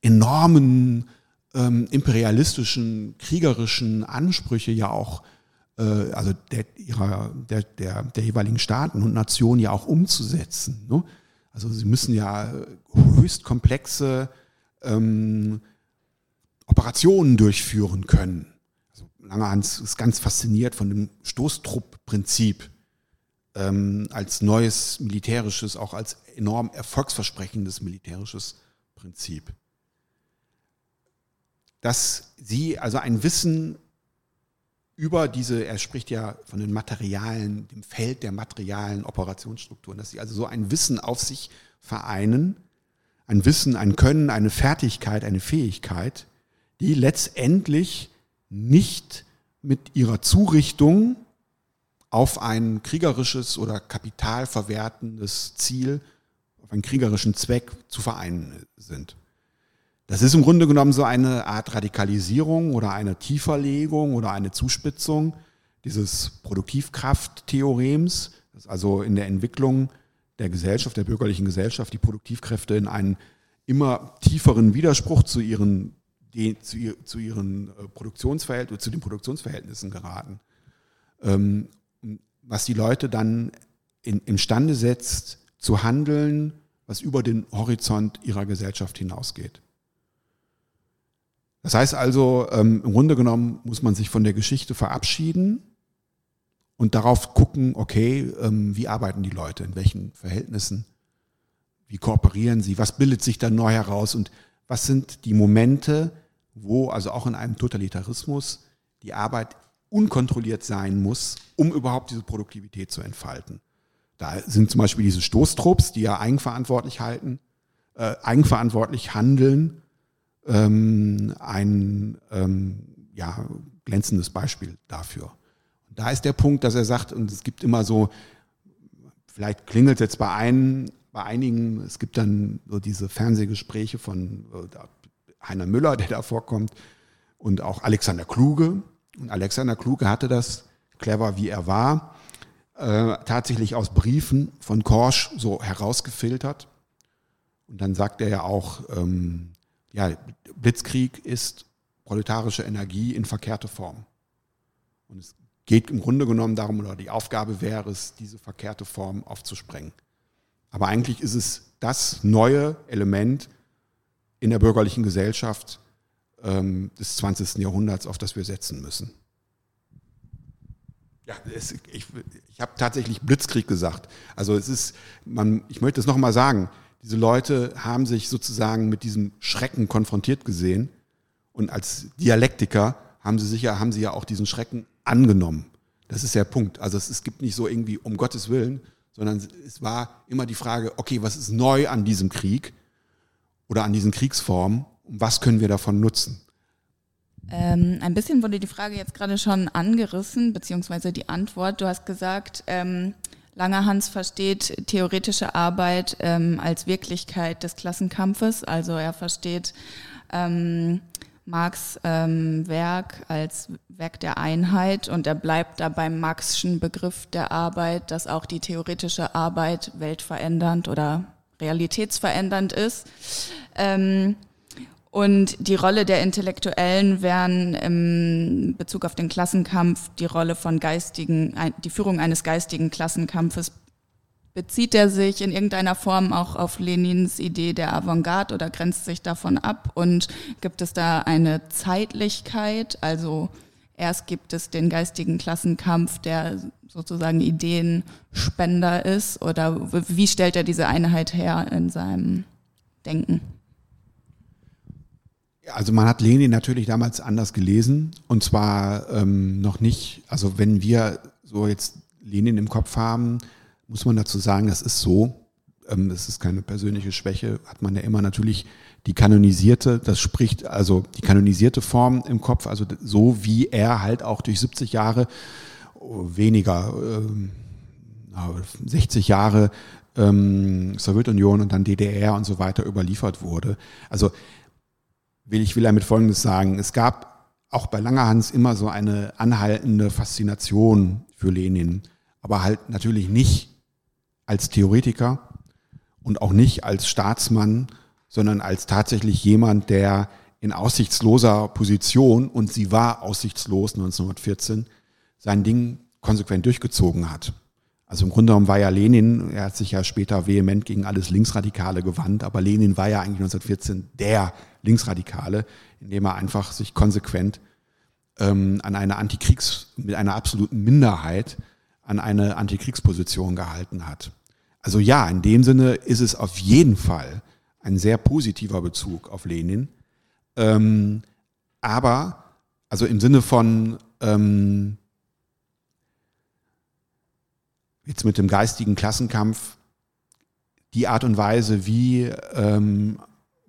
enormen ähm, imperialistischen, kriegerischen Ansprüche ja auch, äh, also der, ihrer, der, der, der jeweiligen Staaten und Nationen ja auch umzusetzen. Ne? Also sie müssen ja höchst komplexe ähm, Operationen durchführen können. Langerhans ist ganz fasziniert von dem Stoßtrupp-Prinzip ähm, als neues militärisches, auch als enorm erfolgsversprechendes militärisches Prinzip. Dass sie also ein Wissen über diese, er spricht ja von den Materialen, dem Feld der materialen Operationsstrukturen, dass sie also so ein Wissen auf sich vereinen, ein Wissen, ein Können, eine Fertigkeit, eine Fähigkeit, die letztendlich nicht mit ihrer Zurichtung auf ein kriegerisches oder kapitalverwertendes Ziel, auf einen kriegerischen Zweck zu vereinen sind. Das ist im Grunde genommen so eine Art Radikalisierung oder eine Tieferlegung oder eine Zuspitzung dieses Produktivkrafttheorems, dass also in der Entwicklung der Gesellschaft, der bürgerlichen Gesellschaft, die Produktivkräfte in einen immer tieferen Widerspruch zu ihren, zu, ihren äh, Produktionsverhältnissen, zu den Produktionsverhältnissen geraten. Ähm, was die Leute dann in, imstande setzt, zu handeln, was über den Horizont ihrer Gesellschaft hinausgeht. Das heißt also, ähm, im Grunde genommen muss man sich von der Geschichte verabschieden und darauf gucken, okay, ähm, wie arbeiten die Leute, in welchen Verhältnissen, wie kooperieren sie, was bildet sich da neu heraus und was sind die Momente, wo also auch in einem Totalitarismus die Arbeit unkontrolliert sein muss, um überhaupt diese Produktivität zu entfalten. Da sind zum Beispiel diese Stoßtrupps, die ja eigenverantwortlich halten, äh, eigenverantwortlich handeln, ähm, ein ähm, ja, glänzendes Beispiel dafür. Da ist der Punkt, dass er sagt, und es gibt immer so, vielleicht klingelt es jetzt bei einen, bei einigen, es gibt dann so diese Fernsehgespräche von äh, Heiner Müller, der da vorkommt, und auch Alexander Kluge, und Alexander Kluge hatte das, clever wie er war, äh, tatsächlich aus Briefen von Korsch so herausgefiltert. Und dann sagt er ja auch, ähm, ja, Blitzkrieg ist proletarische Energie in verkehrte Form. Und es geht im Grunde genommen darum, oder die Aufgabe wäre es, diese verkehrte Form aufzusprengen. Aber eigentlich ist es das neue Element in der bürgerlichen Gesellschaft, ähm, des 20. Jahrhunderts, auf das wir setzen müssen. Ja, es, ich, ich habe tatsächlich Blitzkrieg gesagt. Also es ist, man, ich möchte es nochmal sagen, diese Leute haben sich sozusagen mit diesem Schrecken konfrontiert gesehen und als Dialektiker haben sie sicher, haben sie ja auch diesen Schrecken angenommen. Das ist der Punkt. Also es, es gibt nicht so irgendwie um Gottes Willen, sondern es war immer die Frage, okay, was ist neu an diesem Krieg oder an diesen Kriegsformen was können wir davon nutzen? Ähm, ein bisschen wurde die Frage jetzt gerade schon angerissen, beziehungsweise die Antwort. Du hast gesagt, ähm, Langerhans versteht theoretische Arbeit ähm, als Wirklichkeit des Klassenkampfes. Also er versteht ähm, Marx ähm, Werk als Werk der Einheit und er bleibt da beim Marxischen Begriff der Arbeit, dass auch die theoretische Arbeit weltverändernd oder realitätsverändernd ist. Ähm, und die Rolle der Intellektuellen wären im Bezug auf den Klassenkampf die Rolle von geistigen, die Führung eines geistigen Klassenkampfes. Bezieht er sich in irgendeiner Form auch auf Lenins Idee der Avantgarde oder grenzt sich davon ab? Und gibt es da eine Zeitlichkeit? Also erst gibt es den geistigen Klassenkampf, der sozusagen Ideenspender ist? Oder wie stellt er diese Einheit her in seinem Denken? Also man hat Lenin natürlich damals anders gelesen. Und zwar ähm, noch nicht, also wenn wir so jetzt Lenin im Kopf haben, muss man dazu sagen, das ist so, ähm, das ist keine persönliche Schwäche, hat man ja immer natürlich die kanonisierte, das spricht also die kanonisierte Form im Kopf, also so wie er halt auch durch 70 Jahre weniger, ähm, 60 Jahre ähm, Sowjetunion und dann DDR und so weiter überliefert wurde. Also will ich will damit Folgendes sagen. Es gab auch bei Langerhans immer so eine anhaltende Faszination für Lenin, aber halt natürlich nicht als Theoretiker und auch nicht als Staatsmann, sondern als tatsächlich jemand, der in aussichtsloser Position, und sie war aussichtslos 1914, sein Ding konsequent durchgezogen hat. Also im Grunde genommen war ja Lenin, er hat sich ja später vehement gegen alles Linksradikale gewandt, aber Lenin war ja eigentlich 1914 der Linksradikale, indem er einfach sich konsequent ähm, an eine Antikriegs, mit einer absoluten Minderheit an eine Antikriegsposition gehalten hat. Also ja, in dem Sinne ist es auf jeden Fall ein sehr positiver Bezug auf Lenin. Ähm, aber, also im Sinne von, ähm, jetzt mit dem geistigen Klassenkampf die Art und Weise, wie ähm,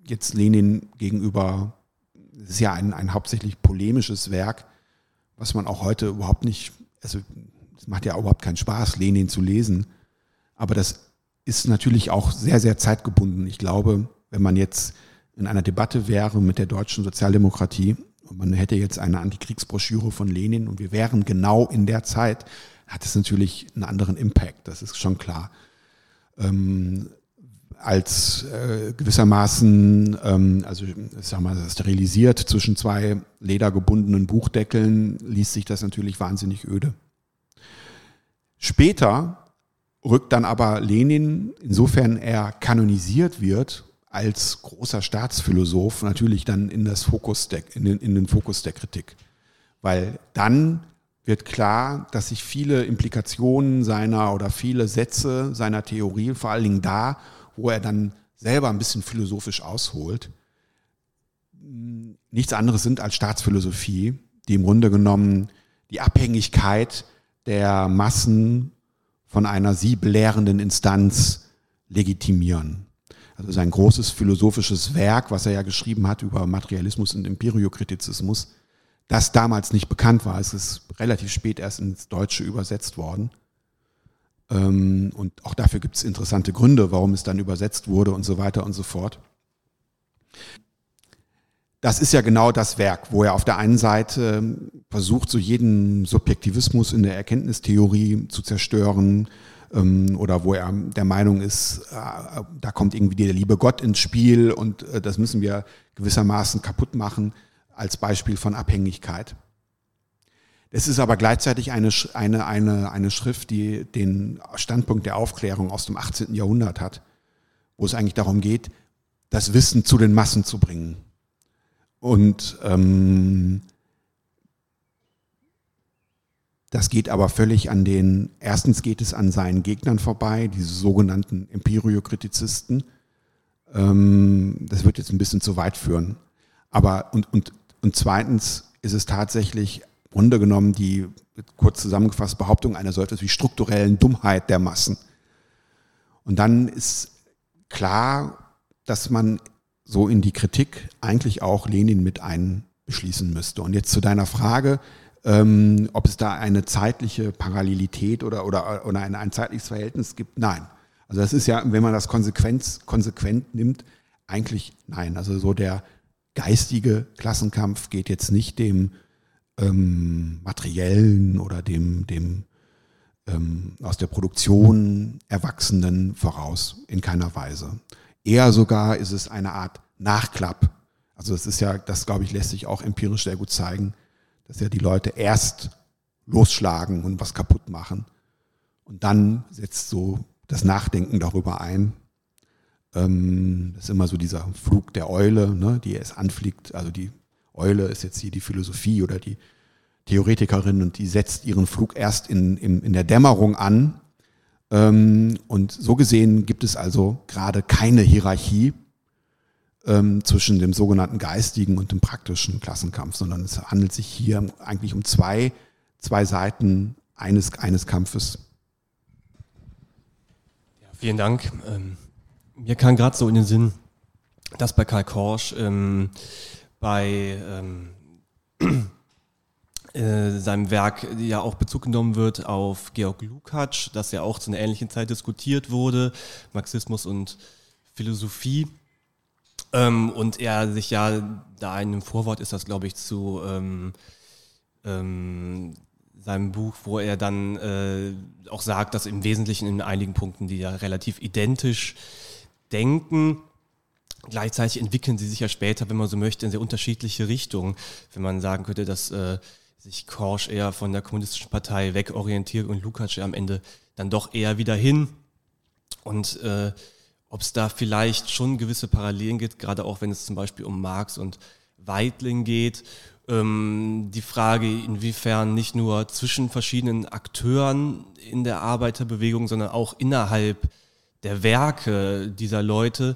jetzt Lenin gegenüber, das ist ja ein, ein hauptsächlich polemisches Werk, was man auch heute überhaupt nicht, also es macht ja überhaupt keinen Spaß, Lenin zu lesen, aber das ist natürlich auch sehr, sehr zeitgebunden. Ich glaube, wenn man jetzt in einer Debatte wäre mit der deutschen Sozialdemokratie und man hätte jetzt eine Antikriegsbroschüre von Lenin und wir wären genau in der Zeit, hat es natürlich einen anderen Impact, das ist schon klar. Ähm, als äh, gewissermaßen, ähm, also ich sag mal, sterilisiert zwischen zwei ledergebundenen Buchdeckeln, liest sich das natürlich wahnsinnig öde. Später rückt dann aber Lenin, insofern er kanonisiert wird, als großer Staatsphilosoph natürlich dann in, das Fokus der, in, den, in den Fokus der Kritik. Weil dann wird klar, dass sich viele Implikationen seiner oder viele Sätze seiner Theorie, vor allen Dingen da, wo er dann selber ein bisschen philosophisch ausholt, nichts anderes sind als Staatsphilosophie, die im Grunde genommen die Abhängigkeit der Massen von einer sie belehrenden Instanz legitimieren. Also sein großes philosophisches Werk, was er ja geschrieben hat über Materialismus und Empiriokritizismus, das damals nicht bekannt war. Es ist relativ spät erst ins Deutsche übersetzt worden. Ähm, und auch dafür gibt es interessante Gründe, warum es dann übersetzt wurde und so weiter und so fort. Das ist ja genau das Werk, wo er auf der einen Seite ähm, versucht, so jeden Subjektivismus in der Erkenntnistheorie zu zerstören, ähm, oder wo er der Meinung ist, äh, da kommt irgendwie der liebe Gott ins Spiel und äh, das müssen wir gewissermaßen kaputt machen als Beispiel von Abhängigkeit. Es ist aber gleichzeitig eine, eine, eine, eine Schrift, die den Standpunkt der Aufklärung aus dem 18. Jahrhundert hat, wo es eigentlich darum geht, das Wissen zu den Massen zu bringen. Und ähm, das geht aber völlig an den, erstens geht es an seinen Gegnern vorbei, diese sogenannten Empiriokritizisten. Ähm, das wird jetzt ein bisschen zu weit führen. Aber und, und und zweitens ist es tatsächlich Grunde genommen die, kurz zusammengefasst, Behauptung einer so etwas wie strukturellen Dummheit der Massen. Und dann ist klar, dass man so in die Kritik eigentlich auch Lenin mit einbeschließen müsste. Und jetzt zu deiner Frage, ähm, ob es da eine zeitliche Parallelität oder, oder, oder ein, ein zeitliches Verhältnis gibt. Nein. Also das ist ja, wenn man das konsequent nimmt, eigentlich nein. Also so der geistige Klassenkampf geht jetzt nicht dem ähm, materiellen oder dem, dem ähm, aus der Produktion Erwachsenen voraus, in keiner Weise. Eher sogar ist es eine Art Nachklapp. Also das ist ja, das glaube ich, lässt sich auch empirisch sehr gut zeigen, dass ja die Leute erst losschlagen und was kaputt machen. Und dann setzt so das Nachdenken darüber ein. Ähm, das ist immer so dieser Flug der Eule, ne, die es anfliegt. Also die Eule ist jetzt hier die Philosophie oder die Theoretikerin und die setzt ihren Flug erst in, in, in der Dämmerung an. Ähm, und so gesehen gibt es also gerade keine Hierarchie ähm, zwischen dem sogenannten geistigen und dem praktischen Klassenkampf, sondern es handelt sich hier eigentlich um zwei, zwei Seiten eines, eines Kampfes. Ja, vielen Dank. Ähm, mir kam gerade so in den Sinn, dass bei Karl Korsch ähm, bei ähm, äh, seinem Werk ja auch Bezug genommen wird auf Georg Lukács, das ja auch zu einer ähnlichen Zeit diskutiert wurde, Marxismus und Philosophie. Ähm, und er sich ja, da in einem Vorwort ist das, glaube ich, zu ähm, ähm, seinem Buch, wo er dann äh, auch sagt, dass im Wesentlichen in einigen Punkten die ja relativ identisch denken. Gleichzeitig entwickeln sie sich ja später, wenn man so möchte, in sehr unterschiedliche Richtungen. Wenn man sagen könnte, dass äh, sich Korsch eher von der kommunistischen Partei wegorientiert und Lukács am Ende dann doch eher wieder hin. Und äh, ob es da vielleicht schon gewisse Parallelen gibt, gerade auch wenn es zum Beispiel um Marx und Weitling geht. Ähm, die Frage, inwiefern nicht nur zwischen verschiedenen Akteuren in der Arbeiterbewegung, sondern auch innerhalb der Werke dieser Leute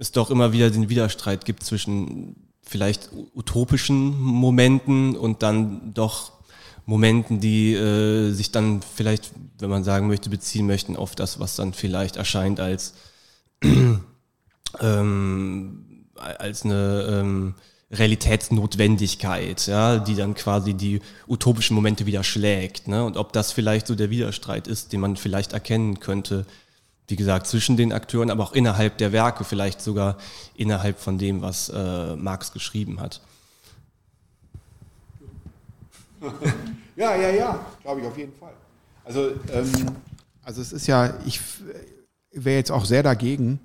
es doch immer wieder den Widerstreit gibt zwischen vielleicht utopischen Momenten und dann doch Momenten, die äh, sich dann vielleicht, wenn man sagen möchte, beziehen möchten auf das, was dann vielleicht erscheint als, ähm, als eine ähm, Realitätsnotwendigkeit, ja, die dann quasi die utopischen Momente wieder schlägt. Ne? Und ob das vielleicht so der Widerstreit ist, den man vielleicht erkennen könnte wie gesagt, zwischen den Akteuren, aber auch innerhalb der Werke, vielleicht sogar innerhalb von dem, was äh, Marx geschrieben hat. Ja, ja, ja, glaube ich auf jeden Fall. Also, ähm, also es ist ja, ich wäre jetzt auch sehr dagegen.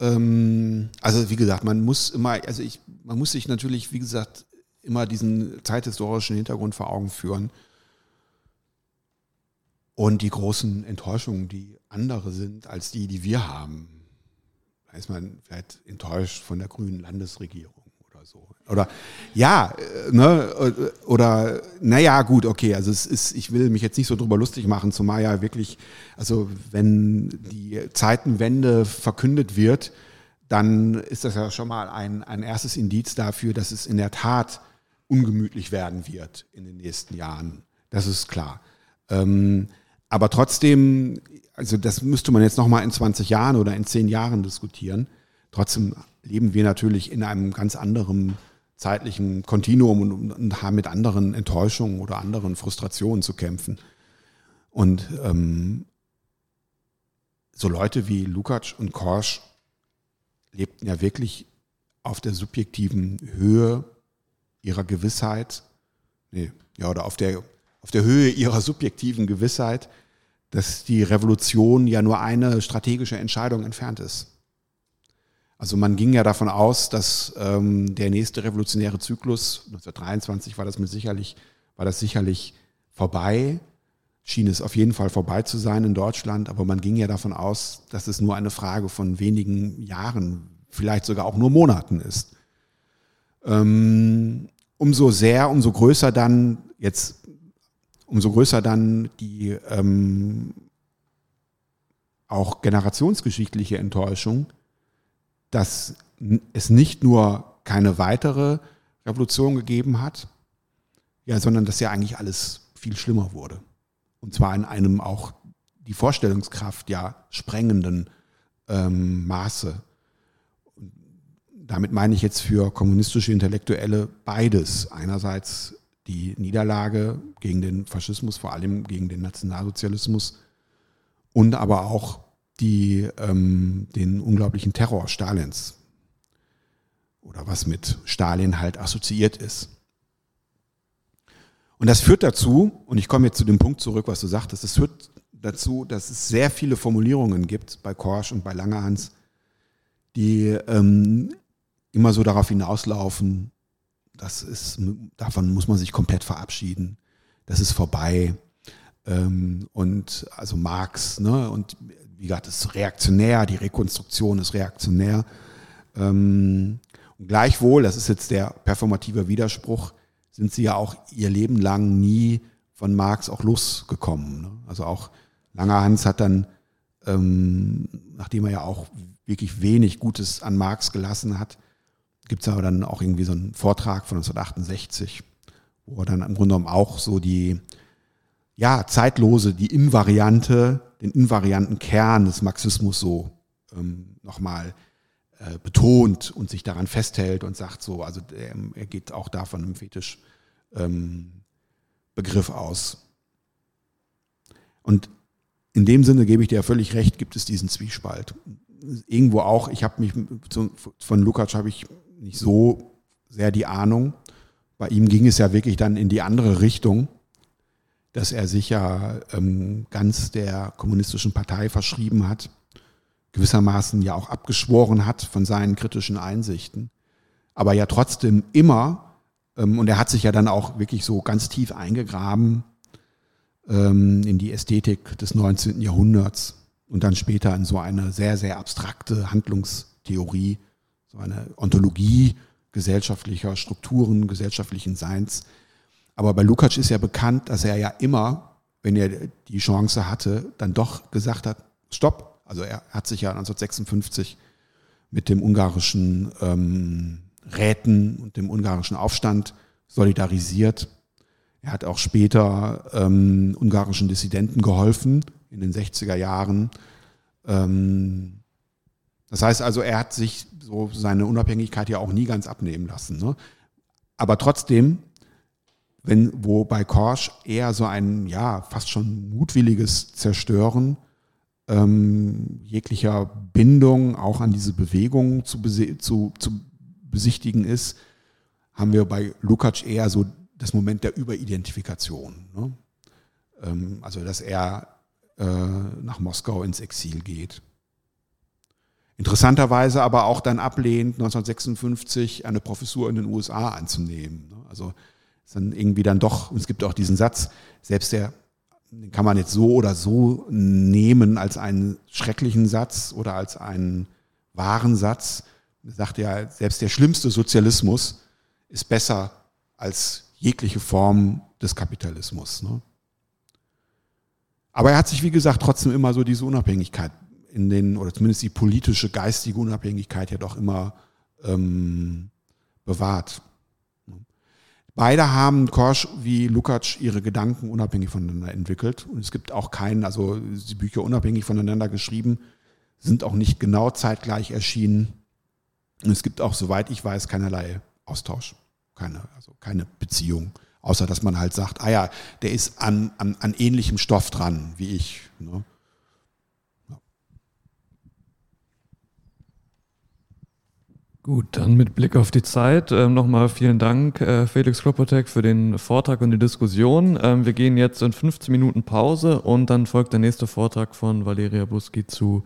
Ähm, also wie gesagt, man muss immer, also ich, man muss sich natürlich, wie gesagt, immer diesen zeithistorischen Hintergrund vor Augen führen und die großen Enttäuschungen, die andere sind als die, die wir haben. Da ist man vielleicht enttäuscht von der grünen Landesregierung oder so. Oder ja, äh, ne, oder naja, gut, okay, also es ist, ich will mich jetzt nicht so drüber lustig machen, zumal ja wirklich, also wenn die Zeitenwende verkündet wird, dann ist das ja schon mal ein, ein erstes Indiz dafür, dass es in der Tat ungemütlich werden wird in den nächsten Jahren. Das ist klar. Ähm, aber trotzdem, also das müsste man jetzt nochmal in 20 Jahren oder in 10 Jahren diskutieren. Trotzdem leben wir natürlich in einem ganz anderen zeitlichen Kontinuum und, und haben mit anderen Enttäuschungen oder anderen Frustrationen zu kämpfen. Und ähm, so Leute wie Lukács und Korsch lebten ja wirklich auf der subjektiven Höhe ihrer Gewissheit, nee, ja, oder auf der auf der Höhe ihrer subjektiven Gewissheit, dass die Revolution ja nur eine strategische Entscheidung entfernt ist. Also man ging ja davon aus, dass ähm, der nächste revolutionäre Zyklus, 1923 war das mit sicherlich, war das sicherlich vorbei, schien es auf jeden Fall vorbei zu sein in Deutschland, aber man ging ja davon aus, dass es nur eine Frage von wenigen Jahren, vielleicht sogar auch nur Monaten ist. Ähm, umso sehr, umso größer dann jetzt umso größer dann die ähm, auch generationsgeschichtliche Enttäuschung, dass es nicht nur keine weitere Revolution gegeben hat, ja, sondern dass ja eigentlich alles viel schlimmer wurde. Und zwar in einem auch die Vorstellungskraft ja sprengenden ähm, Maße. Damit meine ich jetzt für kommunistische Intellektuelle beides. Einerseits die Niederlage gegen den Faschismus, vor allem gegen den Nationalsozialismus und aber auch die, ähm, den unglaublichen Terror Stalins oder was mit Stalin halt assoziiert ist. Und das führt dazu, und ich komme jetzt zu dem Punkt zurück, was du sagtest, es führt dazu, dass es sehr viele Formulierungen gibt bei Korsch und bei Langerhans, die ähm, immer so darauf hinauslaufen, das ist, davon muss man sich komplett verabschieden. Das ist vorbei. Ähm, und also Marx, ne, und wie gesagt, ist reaktionär, die Rekonstruktion ist reaktionär. Ähm, und gleichwohl, das ist jetzt der performative Widerspruch, sind sie ja auch ihr Leben lang nie von Marx auch losgekommen. Ne? Also auch Langerhans hat dann, ähm, nachdem er ja auch wirklich wenig Gutes an Marx gelassen hat, gibt es aber dann auch irgendwie so einen Vortrag von 1968, wo er dann im Grunde genommen auch so die, ja, zeitlose, die Invariante, den invarianten Kern des Marxismus so ähm, nochmal äh, betont und sich daran festhält und sagt so, also er, er geht auch da von einem Fetisch ähm, Begriff aus. Und in dem Sinne gebe ich dir völlig recht, gibt es diesen Zwiespalt. Irgendwo auch, ich habe mich, von Lukács habe ich nicht so sehr die Ahnung. Bei ihm ging es ja wirklich dann in die andere Richtung, dass er sich ja ähm, ganz der kommunistischen Partei verschrieben hat, gewissermaßen ja auch abgeschworen hat von seinen kritischen Einsichten, aber ja trotzdem immer, ähm, und er hat sich ja dann auch wirklich so ganz tief eingegraben ähm, in die Ästhetik des 19. Jahrhunderts und dann später in so eine sehr, sehr abstrakte Handlungstheorie, eine Ontologie gesellschaftlicher Strukturen, gesellschaftlichen Seins. Aber bei Lukács ist ja bekannt, dass er ja immer, wenn er die Chance hatte, dann doch gesagt hat, stopp. Also er hat sich ja 1956 mit dem ungarischen ähm, Räten und dem ungarischen Aufstand solidarisiert er hat auch später ähm, ungarischen Dissidenten geholfen in den 60er Jahren. Ähm, das heißt also, er hat sich so seine Unabhängigkeit ja auch nie ganz abnehmen lassen. Ne? Aber trotzdem, wenn, wo bei Korsch eher so ein, ja, fast schon mutwilliges Zerstören ähm, jeglicher Bindung auch an diese Bewegung zu, zu, zu besichtigen ist, haben wir bei Lukács eher so das Moment der Überidentifikation. Ne? Ähm, also, dass er äh, nach Moskau ins Exil geht. Interessanterweise aber auch dann ablehnt, 1956 eine Professur in den USA anzunehmen. Ne? Also ist dann irgendwie dann doch, und es gibt auch diesen Satz, selbst der, den kann man jetzt so oder so nehmen als einen schrecklichen Satz oder als einen wahren Satz. Er sagt ja, selbst der schlimmste Sozialismus ist besser als jegliche Form des Kapitalismus. Ne? Aber er hat sich, wie gesagt, trotzdem immer so diese Unabhängigkeit in den, oder zumindest die politische, geistige Unabhängigkeit ja doch immer ähm, bewahrt. Beide haben Korsch wie Lukács ihre Gedanken unabhängig voneinander entwickelt. Und es gibt auch keinen, also die Bücher unabhängig voneinander geschrieben, sind auch nicht genau zeitgleich erschienen. Und es gibt auch, soweit ich weiß, keinerlei Austausch keine, also keine Beziehung. Außer dass man halt sagt, ah ja, der ist an, an, an ähnlichem Stoff dran wie ich. Ne? Gut, dann mit Blick auf die Zeit äh, nochmal vielen Dank, äh, Felix Klopotek, für den Vortrag und die Diskussion. Ähm, wir gehen jetzt in 15 Minuten Pause und dann folgt der nächste Vortrag von Valeria Buski zu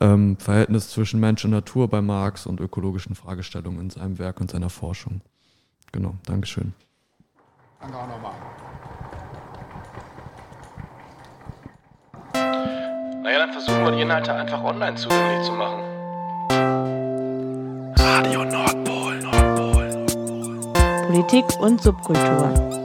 ähm, Verhältnis zwischen Mensch und Natur bei Marx und ökologischen Fragestellungen in seinem Werk und seiner Forschung. Genau, Dankeschön. Danke auch nochmal. Naja, dann versuchen wir die Inhalte einfach online zugänglich zu machen. Radio Nordpol, Nordpol. Politik und Subkultur.